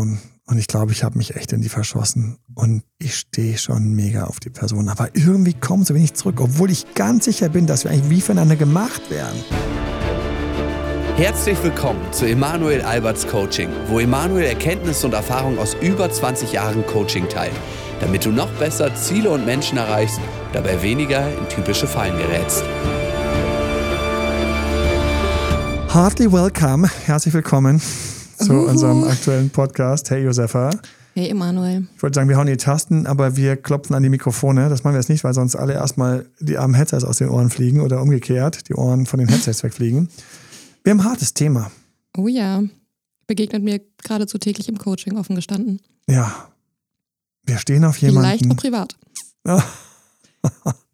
Und ich glaube, ich habe mich echt in die verschossen. Und ich stehe schon mega auf die Person. Aber irgendwie kommt so wenig zurück, obwohl ich ganz sicher bin, dass wir eigentlich wie voneinander gemacht werden. Herzlich willkommen zu Emanuel Alberts Coaching, wo Emanuel Erkenntnisse und Erfahrung aus über 20 Jahren Coaching teilt, damit du noch besser Ziele und Menschen erreichst, dabei weniger in typische Fallen gerätst. Heartily welcome, herzlich willkommen zu Uhu. unserem aktuellen Podcast. Hey Josefa. Hey Emanuel. Ich wollte sagen, wir hauen die Tasten, aber wir klopfen an die Mikrofone. Das machen wir jetzt nicht, weil sonst alle erstmal die armen Headsets aus den Ohren fliegen oder umgekehrt, die Ohren von den Headsets wegfliegen. Wir haben ein hartes Thema. Oh ja. Begegnet mir geradezu täglich im Coaching, offen gestanden. Ja. Wir stehen auf jemanden. Vielleicht auch privat.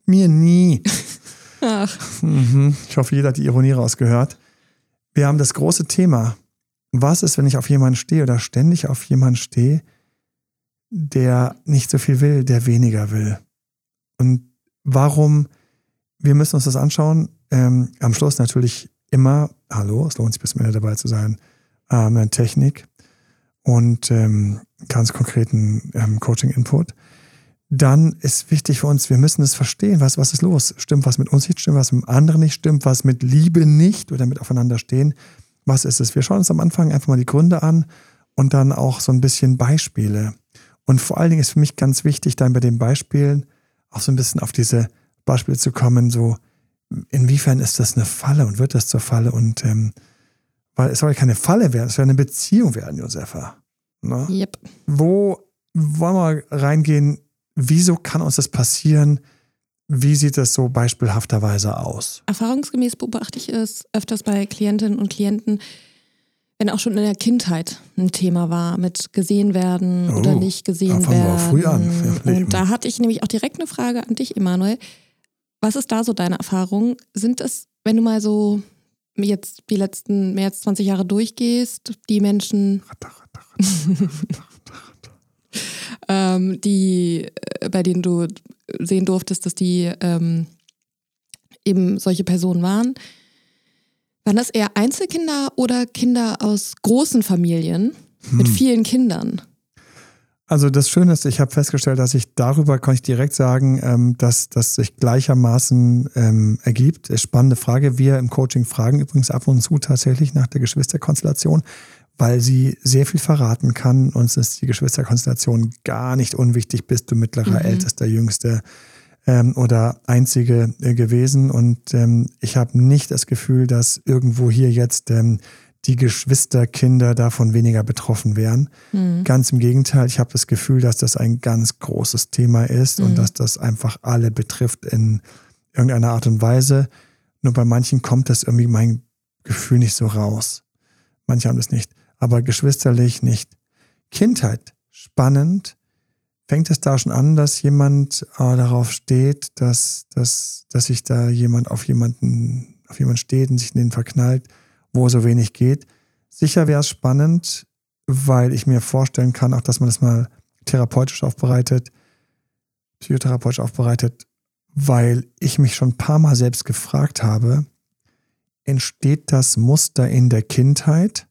mir nie. Ach. Mhm. Ich hoffe, jeder hat die Ironie rausgehört. Wir haben das große Thema was ist, wenn ich auf jemanden stehe oder ständig auf jemanden stehe, der nicht so viel will, der weniger will? Und warum, wir müssen uns das anschauen, ähm, am Schluss natürlich immer, hallo, es lohnt sich bis zum Ende dabei zu sein, ähm, Technik und ähm, ganz konkreten ähm, Coaching-Input. Dann ist wichtig für uns, wir müssen es verstehen, was, was ist los? Stimmt was mit uns nicht, stimmt was mit anderen nicht, stimmt was mit Liebe nicht oder mit aufeinander stehen was ist es? Wir schauen uns am Anfang einfach mal die Gründe an und dann auch so ein bisschen Beispiele. Und vor allen Dingen ist für mich ganz wichtig, dann bei den Beispielen auch so ein bisschen auf diese Beispiele zu kommen, so inwiefern ist das eine Falle und wird das zur Falle und ähm, weil es soll ja keine Falle werden, es soll eine Beziehung werden, Josefa. Ne? Yep. Wo wollen wir reingehen? Wieso kann uns das passieren? Wie sieht das so beispielhafterweise aus? Erfahrungsgemäß beobachte ich es öfters bei Klientinnen und Klienten, wenn auch schon in der Kindheit ein Thema war mit gesehen werden oh, oder nicht gesehen da werden. Wir früh an. Und da hatte ich nämlich auch direkt eine Frage an dich, Emanuel. Was ist da so deine Erfahrung? Sind es, wenn du mal so jetzt die letzten mehr als 20 Jahre durchgehst, die Menschen, ähm, die, bei denen du sehen durftest, dass die ähm, eben solche Personen waren. Waren das eher Einzelkinder oder Kinder aus großen Familien hm. mit vielen Kindern? Also das Schöne ist, ich habe festgestellt, dass ich darüber kann ich direkt sagen, ähm, dass das sich gleichermaßen ähm, ergibt. Spannende Frage. Wir im Coaching fragen übrigens ab und zu tatsächlich nach der Geschwisterkonstellation, weil sie sehr viel verraten kann. Uns ist die Geschwisterkonstellation gar nicht unwichtig. Bist du mittlerer, mhm. ältester, jüngster ähm, oder einzige äh, gewesen? Und ähm, ich habe nicht das Gefühl, dass irgendwo hier jetzt ähm, die Geschwisterkinder davon weniger betroffen wären. Mhm. Ganz im Gegenteil, ich habe das Gefühl, dass das ein ganz großes Thema ist mhm. und dass das einfach alle betrifft in irgendeiner Art und Weise. Nur bei manchen kommt das irgendwie mein Gefühl nicht so raus. Manche haben das nicht aber geschwisterlich nicht. Kindheit, spannend. Fängt es da schon an, dass jemand äh, darauf steht, dass, dass, dass sich da jemand auf jemanden, auf jemanden steht und sich in den verknallt, wo so wenig geht? Sicher wäre es spannend, weil ich mir vorstellen kann, auch dass man das mal therapeutisch aufbereitet, psychotherapeutisch aufbereitet, weil ich mich schon ein paar Mal selbst gefragt habe, entsteht das Muster in der Kindheit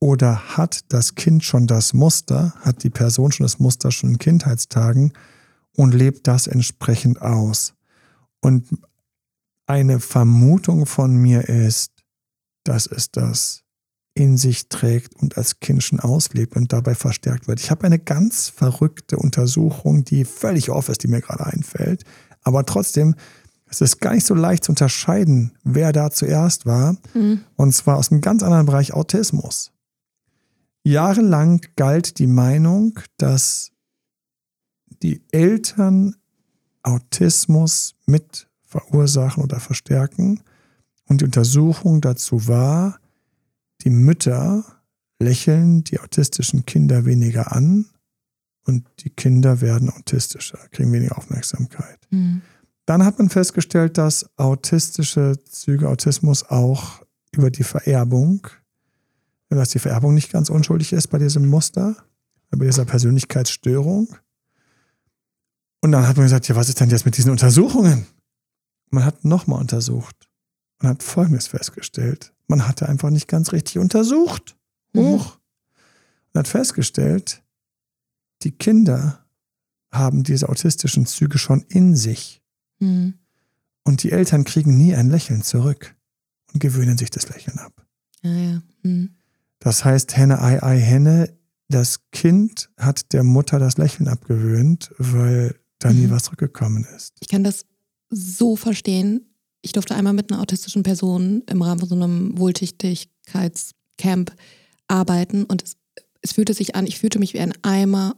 oder hat das Kind schon das Muster, hat die Person schon das Muster schon in Kindheitstagen und lebt das entsprechend aus? Und eine Vermutung von mir ist, dass es das in sich trägt und als Kind schon auslebt und dabei verstärkt wird. Ich habe eine ganz verrückte Untersuchung, die völlig off ist, die mir gerade einfällt, aber trotzdem es ist gar nicht so leicht zu unterscheiden, wer da zuerst war. Mhm. Und zwar aus einem ganz anderen Bereich Autismus. Jahrelang galt die Meinung, dass die Eltern Autismus mit verursachen oder verstärken. Und die Untersuchung dazu war, die Mütter lächeln die autistischen Kinder weniger an und die Kinder werden autistischer, kriegen weniger Aufmerksamkeit. Mhm. Dann hat man festgestellt, dass autistische Züge, Autismus auch über die Vererbung dass die Vererbung nicht ganz unschuldig ist bei diesem Muster, bei dieser Persönlichkeitsstörung. Und dann hat man gesagt, ja, was ist denn jetzt mit diesen Untersuchungen? Man hat nochmal untersucht und hat Folgendes festgestellt. Man hatte einfach nicht ganz richtig untersucht. Hoch. Mhm. und hat festgestellt, die Kinder haben diese autistischen Züge schon in sich. Mhm. Und die Eltern kriegen nie ein Lächeln zurück und gewöhnen sich das Lächeln ab. Ja, ja. Mhm. Das heißt, Henne, Ei, Ei, Henne, das Kind hat der Mutter das Lächeln abgewöhnt, weil da nie Mhm. was zurückgekommen ist. Ich kann das so verstehen. Ich durfte einmal mit einer autistischen Person im Rahmen von so einem Wohltätigkeitscamp arbeiten und es, es fühlte sich an, ich fühlte mich wie ein Eimer,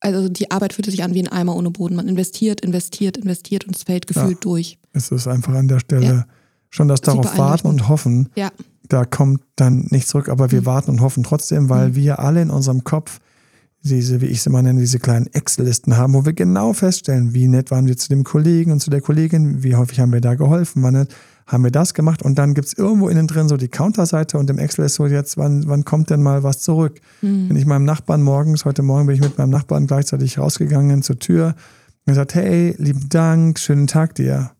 also die Arbeit fühlte sich an wie ein Eimer ohne Boden. Man investiert, investiert, investiert und es fällt gefühlt durch. Es ist einfach an der Stelle Ja. schon das darauf warten und hoffen, Ja, da kommt dann nichts zurück, aber wir Mhm. warten und hoffen trotzdem, weil Mhm. wir alle in unserem Kopf diese, wie ich sie mal nenne, diese kleinen Excel-Listen haben, wo wir genau feststellen, wie nett waren wir zu dem Kollegen und zu der Kollegin, wie häufig haben wir da geholfen, wann haben wir das gemacht und dann gibt es irgendwo innen drin so die Counterseite und im Excel ist so jetzt, wann, wann kommt denn mal was zurück? Mhm. Wenn ich meinem Nachbarn morgens, heute Morgen bin ich mit meinem Nachbarn gleichzeitig rausgegangen zur Tür und gesagt, hey, lieben Dank, schönen Tag dir.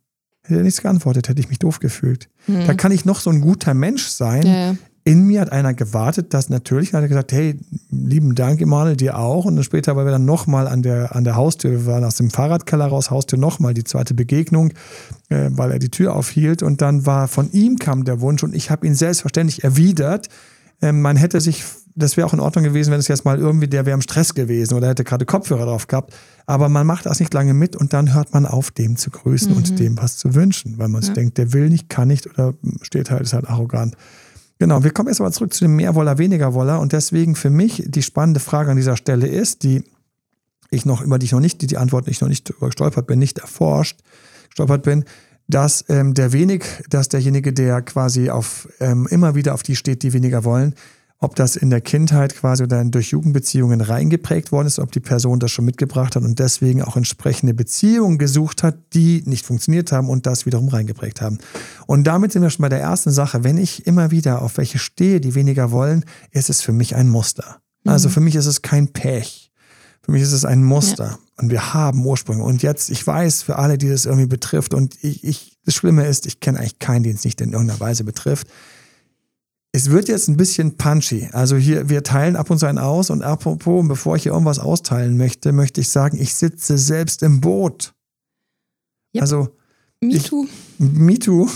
Hätte er nichts geantwortet, hätte ich mich doof gefühlt. Da kann ich noch so ein guter Mensch sein. ja. In mir hat einer gewartet, dass natürlich, hat er gesagt, hey, lieben Dank, Emanuel, dir auch. Und dann später, weil wir dann nochmal an der, an der Haustür, wir waren aus dem Fahrradkeller raus, Haustür nochmal die zweite Begegnung, äh, weil er die Tür aufhielt. Und dann war von ihm kam der Wunsch und ich habe ihn selbstverständlich erwidert. Ähm, man hätte sich, das wäre auch in Ordnung gewesen, wenn es jetzt mal irgendwie, der wäre im Stress gewesen oder hätte gerade Kopfhörer drauf gehabt. Aber man macht das nicht lange mit und dann hört man auf, dem zu grüßen und dem was zu wünschen, weil man Ja. denkt, der will nicht, kann nicht oder steht halt, ist halt arrogant. Genau, wir kommen jetzt aber zurück zu dem Mehrwoller, Wenigerwoller und deswegen für mich die spannende Frage an dieser Stelle ist, die ich noch, über die ich noch nicht, die, die Antwort ich noch nicht gestolpert bin, nicht erforscht, gestolpert bin, dass ähm, der wenig, dass derjenige, der quasi auf ähm, immer wieder auf die steht, die weniger wollen, ob das in der Kindheit quasi oder durch Jugendbeziehungen reingeprägt worden ist, ob die Person das schon mitgebracht hat und deswegen auch entsprechende Beziehungen gesucht hat, die nicht funktioniert haben und das wiederum reingeprägt haben. Und damit sind wir schon bei der ersten Sache. Wenn ich immer wieder auf welche stehe, die weniger wollen, ist es für mich ein Muster. Also für mich ist es kein Pech. Für mich ist es ein Muster. Und wir haben Ursprünge. Und jetzt, ich weiß, für alle, die das irgendwie betrifft, und ich, ich das Schlimme ist, ich kenne eigentlich keinen, den es nicht in irgendeiner Weise betrifft. Es wird jetzt ein bisschen punchy. Also hier, wir teilen ab und zu einen aus und apropos, bevor ich hier irgendwas austeilen möchte, möchte ich sagen, ich sitze selbst im Boot. Yep. Also, Me Ich- too. me too.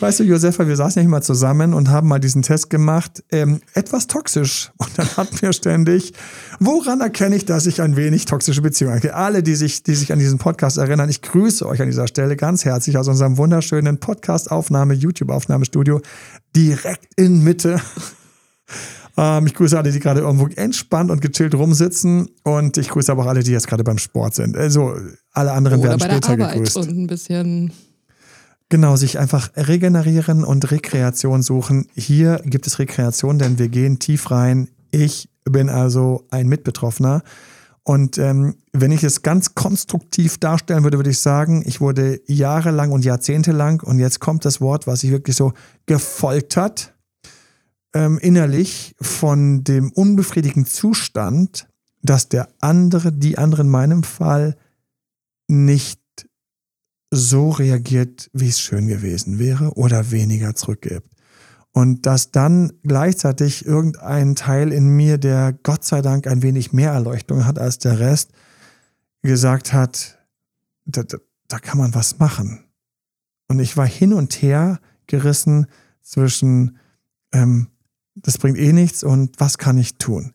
Weißt du, Josefa, wir saßen ja mal zusammen und haben mal diesen Test gemacht. Ähm, etwas toxisch. Und dann hatten wir ständig, woran erkenne ich, dass ich ein wenig toxische Beziehungen habe? Alle, die sich, die sich an diesen Podcast erinnern, ich grüße euch an dieser Stelle ganz herzlich aus unserem wunderschönen Podcast-Aufnahme, YouTube-Aufnahmestudio, direkt in Mitte. Ähm, ich grüße alle, die gerade irgendwo entspannt und gechillt rumsitzen. Und ich grüße aber auch alle, die jetzt gerade beim Sport sind. Also alle anderen Oder werden später gegrüßt. und ein bisschen. Genau, sich einfach regenerieren und Rekreation suchen. Hier gibt es Rekreation, denn wir gehen tief rein. Ich bin also ein Mitbetroffener. Und ähm, wenn ich es ganz konstruktiv darstellen würde, würde ich sagen, ich wurde jahrelang und jahrzehntelang, und jetzt kommt das Wort, was ich wirklich so gefoltert, ähm, innerlich von dem unbefriedigenden Zustand, dass der andere, die andere in meinem Fall, nicht so reagiert, wie es schön gewesen wäre oder weniger zurückgibt. Und dass dann gleichzeitig irgendein Teil in mir, der Gott sei Dank ein wenig mehr Erleuchtung hat als der Rest, gesagt hat, da, da, da kann man was machen. Und ich war hin und her gerissen zwischen, ähm, das bringt eh nichts und was kann ich tun?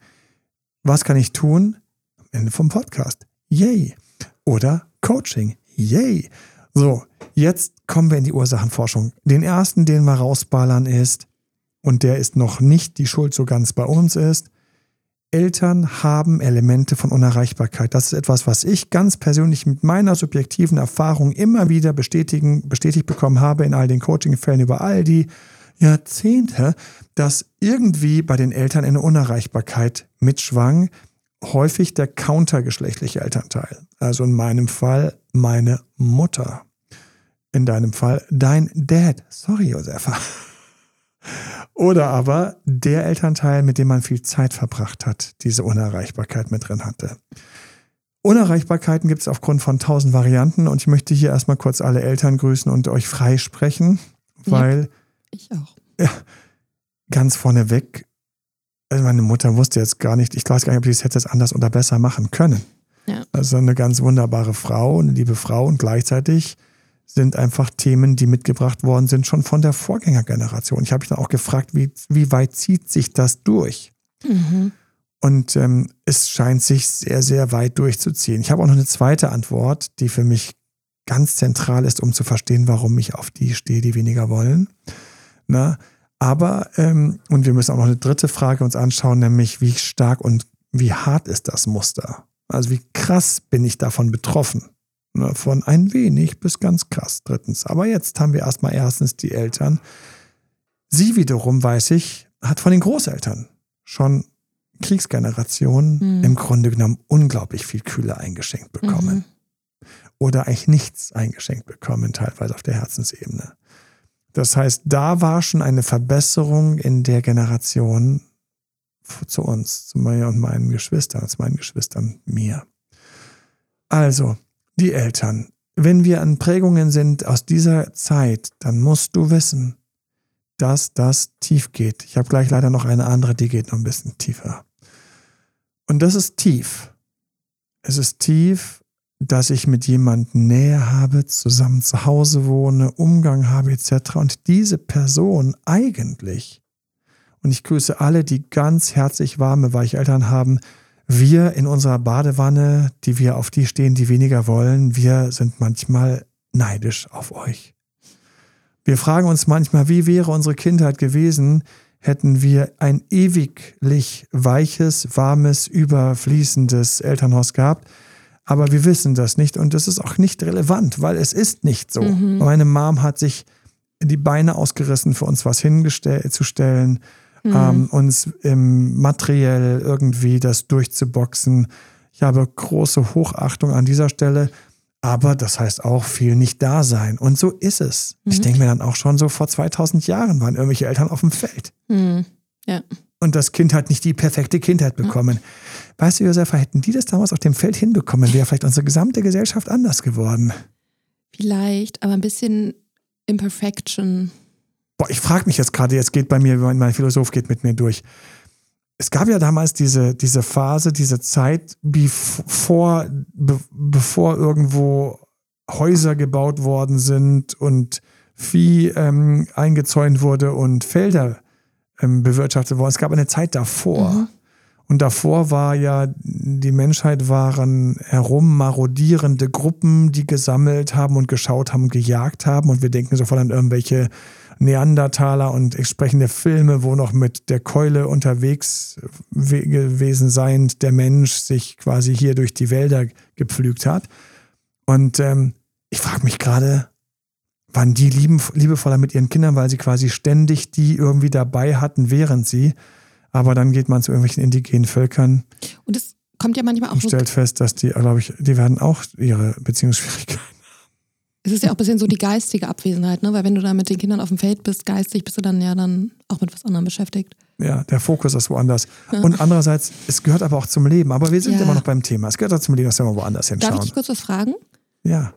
Was kann ich tun? Am Ende vom Podcast. Yay. Oder Coaching. Yay. So, jetzt kommen wir in die Ursachenforschung. Den ersten, den wir rausballern, ist, und der ist noch nicht die Schuld so ganz bei uns ist, Eltern haben Elemente von Unerreichbarkeit. Das ist etwas, was ich ganz persönlich mit meiner subjektiven Erfahrung immer wieder bestätigen, bestätigt bekommen habe in all den Coaching-Fällen über all die Jahrzehnte, dass irgendwie bei den Eltern eine Unerreichbarkeit mitschwang, häufig der countergeschlechtliche Elternteil. Also in meinem Fall meine Mutter. In deinem Fall dein Dad. Sorry, Josefa. Oder aber der Elternteil, mit dem man viel Zeit verbracht hat, diese Unerreichbarkeit mit drin hatte. Unerreichbarkeiten gibt es aufgrund von tausend Varianten und ich möchte hier erstmal kurz alle Eltern grüßen und euch freisprechen, Ja. weil Ich auch. ganz vorneweg also meine Mutter wusste jetzt gar nicht, ich weiß gar nicht, ob die es hätte es anders oder besser machen können. Ja. Also eine ganz wunderbare Frau, eine liebe Frau und gleichzeitig sind einfach Themen, die mitgebracht worden sind, schon von der Vorgängergeneration. Ich habe mich dann auch gefragt, wie, wie weit zieht sich das durch? Mhm. Und ähm, es scheint sich sehr, sehr weit durchzuziehen. Ich habe auch noch eine zweite Antwort, die für mich ganz zentral ist, um zu verstehen, warum ich auf die stehe, die weniger wollen. Na, aber, ähm, und wir müssen auch noch eine dritte Frage uns anschauen, nämlich wie stark und wie hart ist das Muster? Also wie krass bin ich davon betroffen? Na, von ein wenig bis ganz krass. Drittens. Aber jetzt haben wir erstmal erstens die Eltern. Sie wiederum, weiß ich, hat von den Großeltern schon Kriegsgeneration Mhm. im Grunde genommen unglaublich viel Kühle eingeschenkt bekommen. Oder eigentlich nichts eingeschenkt bekommen, teilweise auf der Herzensebene. Das heißt, da war schon eine Verbesserung in der Generation zu uns, zu mir und meinen Geschwistern, zu meinen Geschwistern, mir. Also, die Eltern. Wenn wir an Prägungen sind aus dieser Zeit, dann musst du wissen, dass das tief geht. Ich habe gleich leider noch eine andere, die geht noch ein bisschen tiefer. Und das ist tief. Es ist tief, dass ich mit jemandem Nähe habe, zusammen zu Hause wohne, Umgang habe etc. Und diese Person eigentlich, und ich grüße alle, die ganz herzlich warme Weicheltern haben, wir in unserer Badewanne, die wir auf die stehen, die weniger wollen, wir sind manchmal neidisch auf euch. Wir fragen uns manchmal, wie wäre unsere Kindheit gewesen, hätten wir ein ewiglich weiches, warmes, überfließendes Elternhaus gehabt. Aber wir wissen das nicht und das ist auch nicht relevant, weil es ist nicht so. Mhm. Meine Mom hat sich die Beine ausgerissen, für uns was hinzustellen, Mhm. ähm, uns ähm, materiell irgendwie das durchzuboxen. Ich habe große Hochachtung an dieser Stelle, aber das heißt auch viel nicht da sein. Und so ist es. Ich Mhm. denke mir dann auch schon so vor 2000 Jahren waren irgendwelche Eltern auf dem Feld. Mhm. Ja. Und das Kind hat nicht die perfekte Kindheit bekommen. Weißt du, Josefa, hätten die das damals auf dem Feld hinbekommen, wäre vielleicht unsere gesamte Gesellschaft anders geworden. Vielleicht, aber ein bisschen Imperfection. Boah, ich frage mich jetzt gerade, jetzt geht bei mir, mein Philosoph geht mit mir durch. Es gab ja damals diese, diese Phase, diese Zeit, bevor, be, bevor irgendwo Häuser gebaut worden sind und Vieh ähm, eingezäunt wurde und Felder ähm, bewirtschaftet wurden. Es gab eine Zeit davor. Mhm. Und davor war ja, die Menschheit waren herum marodierende Gruppen, die gesammelt haben und geschaut haben gejagt haben. Und wir denken sofort an irgendwelche Neandertaler und entsprechende Filme, wo noch mit der Keule unterwegs we- gewesen seiend der Mensch sich quasi hier durch die Wälder gepflügt hat. Und ähm, ich frage mich gerade, waren die lieben, liebevoller mit ihren Kindern, weil sie quasi ständig die irgendwie dabei hatten, während sie. Aber dann geht man zu irgendwelchen indigenen Völkern Und es kommt ja manchmal auch und stellt fest, dass die, glaube ich, die werden auch ihre Beziehungsschwierigkeiten. Es ist ja auch ein bisschen so die geistige Abwesenheit, ne? Weil wenn du da mit den Kindern auf dem Feld bist, geistig, bist du dann ja dann auch mit was anderem beschäftigt. Ja, der Fokus ist woanders. Ja. Und andererseits, es gehört aber auch zum Leben. Aber wir sind Ja. immer noch beim Thema. Es gehört auch zum Leben, dass wir mal woanders Darf ich hinschauen. dich kurz was fragen? Ja.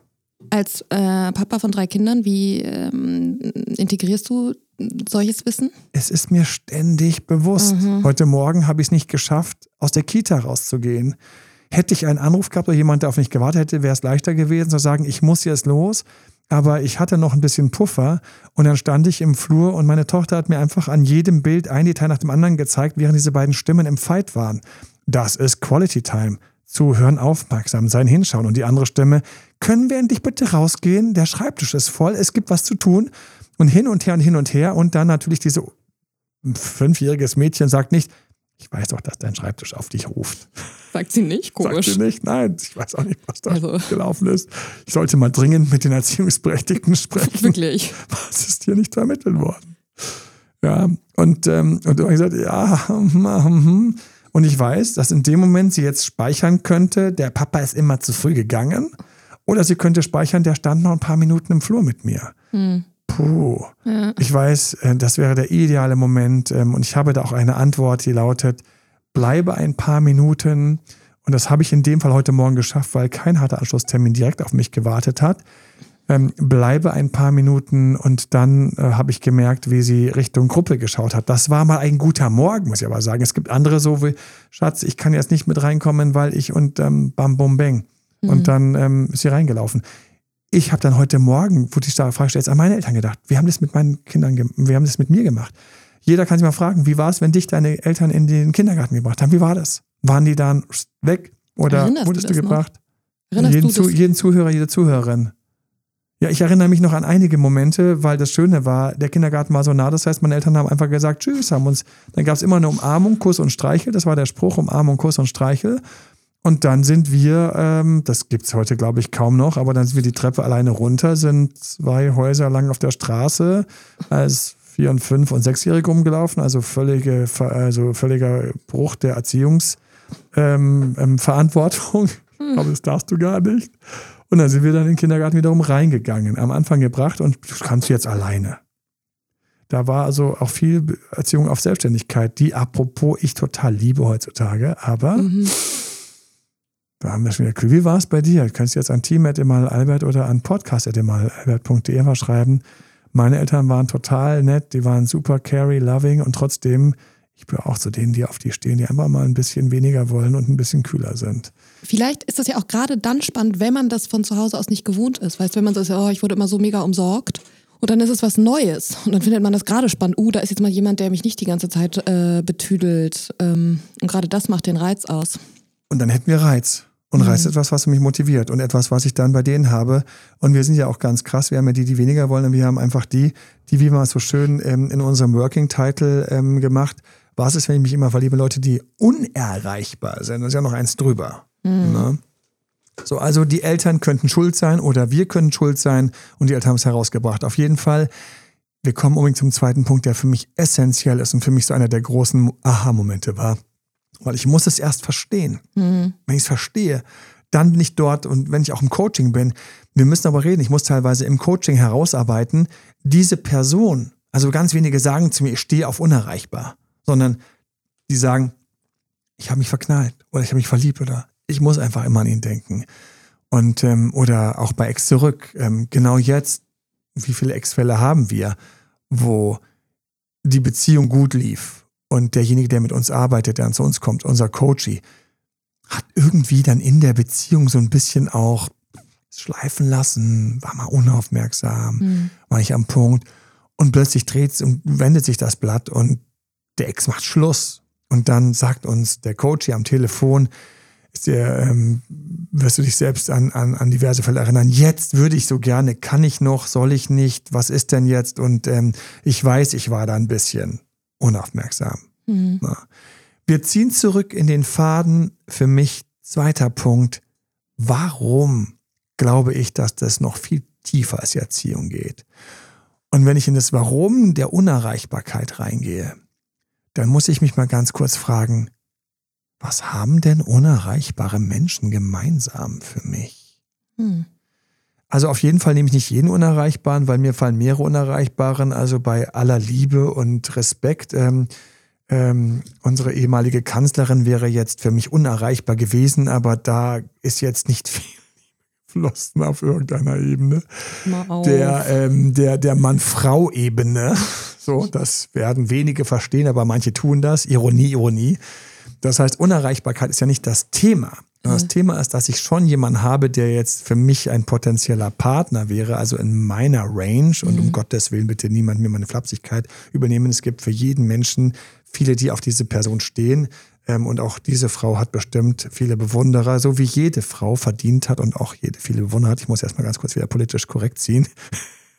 Als äh, Papa von drei Kindern, wie ähm, integrierst du solches Wissen? Es ist mir ständig bewusst. Mhm. Heute Morgen habe ich es nicht geschafft, aus der Kita rauszugehen. Hätte ich einen Anruf gehabt oder jemand, der auf mich gewartet hätte, wäre es leichter gewesen zu sagen, ich muss jetzt los. Aber ich hatte noch ein bisschen Puffer und dann stand ich im Flur und meine Tochter hat mir einfach an jedem Bild ein Detail nach dem anderen gezeigt, während diese beiden Stimmen im Fight waren. Das ist Quality Time. Zuhören, aufmerksam sein, hinschauen. Und die andere Stimme, können wir endlich bitte rausgehen? Der Schreibtisch ist voll, es gibt was zu tun. Und hin und her und hin und her. Und dann natürlich diese fünfjähriges Mädchen sagt nicht, ich weiß doch, dass dein Schreibtisch auf dich ruft. Sagt sie nicht, Sagt sie nicht? Nein, ich weiß auch nicht, was da Also. gelaufen ist. Ich sollte mal dringend mit den Erziehungsberechtigten sprechen. Wirklich. Was ist hier nicht vermittelt worden? Ja, und, ähm, und du hast gesagt, ja, hm, hm. und ich weiß, dass in dem Moment sie jetzt speichern könnte, der Papa ist immer zu früh gegangen. Oder sie könnte speichern, der stand noch ein paar Minuten im Flur mit mir. Hm. Puh. Ja. Ich weiß, äh, das wäre der ideale Moment ähm, und ich habe da auch eine Antwort, die lautet, bleibe ein paar Minuten und das habe ich in dem Fall heute Morgen geschafft, weil kein harter Anschlusstermin direkt auf mich gewartet hat. ähm, bleibe ein paar Minuten und dann äh, habe ich gemerkt, wie sie Richtung Gruppe geschaut hat. Das war mal ein guter Morgen, muss ich aber sagen. Es gibt andere so wie, Schatz, ich kann jetzt nicht mit reinkommen, weil ich und ähm, Bam Bum Bang. Mhm. Und dann ähm, ist sie reingelaufen. Ich habe dann heute Morgen, wo die Frage stellt, an meine Eltern gedacht. Wir haben das mit meinen Kindern, wir haben das mit mir gemacht. Jeder kann sich mal fragen, wie war es, wenn dich deine Eltern in den Kindergarten gebracht haben? Wie war das? Waren die dann weg oder Erinnerst wurdest du, du gebracht? Jeden, du jeden Zuhörer, jede Zuhörerin. Ja, ich erinnere mich noch an einige Momente, weil das Schöne war, der Kindergarten war so nah, das heißt, meine Eltern haben einfach gesagt, tschüss, haben uns, dann gab es immer eine Umarmung, Kuss und Streichel, das war der Spruch, Umarmung, Kuss und Streichel. Und dann sind wir, ähm, das gibt es heute glaube ich kaum noch, aber dann sind wir die Treppe alleine runter, sind zwei Häuser lang auf der Straße als vier und fünf und sechsjährige umgelaufen, also völlige, also völliger Bruch der Erziehungsverantwortung. Ähm, ähm, aber das darfst du gar nicht. Und dann sind wir dann in den Kindergarten wiederum reingegangen, am Anfang gebracht und du kannst jetzt alleine. Da war also auch viel Erziehung auf Selbstständigkeit, die apropos ich total liebe heutzutage, aber mhm. Da haben wir schon wieder, wie war es bei dir? Du kannst jetzt an team.albert oder an podcast.albert.de schreiben. Meine Eltern waren total nett, die waren super carry, loving und trotzdem ich bin auch zu denen, die auf die stehen, die einfach mal ein bisschen weniger wollen und ein bisschen kühler sind. Vielleicht ist das ja auch gerade dann spannend, wenn man das von zu Hause aus nicht gewohnt ist. Weißt du, wenn man so ist, oh, ich wurde immer so mega umsorgt. Und dann ist es was Neues. Und dann findet man das gerade spannend. Uh, da ist jetzt mal jemand, der mich nicht die ganze Zeit äh, betüdelt. Ähm, und gerade das macht den Reiz aus. Und dann hätten wir Reiz. Und mhm. Reiz ist etwas, was mich motiviert und etwas, was ich dann bei denen habe. Und wir sind ja auch ganz krass. Wir haben ja die, die weniger wollen. Und wir haben einfach die, die, wie man es so schön ähm, in unserem Working Title ähm, gemacht, was ist, wenn ich mich immer verliebe? Leute, die unerreichbar sind. Das ist ja noch eins drüber. Mhm. Ne? So, also die Eltern könnten schuld sein oder wir können schuld sein und die Eltern haben es herausgebracht. Auf jeden Fall, wir kommen unbedingt zum zweiten Punkt, der für mich essentiell ist und für mich so einer der großen Aha-Momente war. Weil ich muss es erst verstehen. Mhm. Wenn ich es verstehe, dann bin ich dort und wenn ich auch im Coaching bin, wir müssen aber reden, ich muss teilweise im Coaching herausarbeiten, diese Person, also ganz wenige sagen zu mir, ich stehe auf unerreichbar sondern die sagen, ich habe mich verknallt oder ich habe mich verliebt oder ich muss einfach immer an ihn denken. Und ähm, oder auch bei Ex zurück, ähm, genau jetzt, wie viele Ex-Fälle haben wir, wo die Beziehung gut lief und derjenige, der mit uns arbeitet, der zu uns kommt, unser Coachy, hat irgendwie dann in der Beziehung so ein bisschen auch schleifen lassen, war mal unaufmerksam, mhm. war nicht am Punkt und plötzlich dreht und wendet sich das Blatt und der Ex macht Schluss. Und dann sagt uns der Coach hier am Telefon, ist der, ähm, wirst du dich selbst an, an, an diverse Fälle erinnern. Jetzt würde ich so gerne, kann ich noch, soll ich nicht, was ist denn jetzt? Und ähm, ich weiß, ich war da ein bisschen unaufmerksam. Mhm. Wir ziehen zurück in den Faden. Für mich zweiter Punkt. Warum glaube ich, dass das noch viel tiefer als die Erziehung geht? Und wenn ich in das Warum der Unerreichbarkeit reingehe, dann muss ich mich mal ganz kurz fragen, was haben denn unerreichbare Menschen gemeinsam für mich? Hm. Also auf jeden Fall nehme ich nicht jeden Unerreichbaren, weil mir fallen mehrere Unerreichbaren. Also bei aller Liebe und Respekt. Ähm, ähm, unsere ehemalige Kanzlerin wäre jetzt für mich unerreichbar gewesen, aber da ist jetzt nicht viel geflossen auf irgendeiner Ebene. Der, ähm, der, der Mann-Frau-Ebene. So, das werden wenige verstehen, aber manche tun das. Ironie, Ironie. Das heißt, Unerreichbarkeit ist ja nicht das Thema. Das mhm. Thema ist, dass ich schon jemanden habe, der jetzt für mich ein potenzieller Partner wäre, also in meiner Range. Und mhm. um Gottes Willen bitte niemand mir meine Flapsigkeit übernehmen. Es gibt für jeden Menschen viele, die auf diese Person stehen. Ähm, und auch diese Frau hat bestimmt viele Bewunderer, so wie jede Frau verdient hat und auch jede viele Bewunderer hat. Ich muss erstmal ganz kurz wieder politisch korrekt ziehen.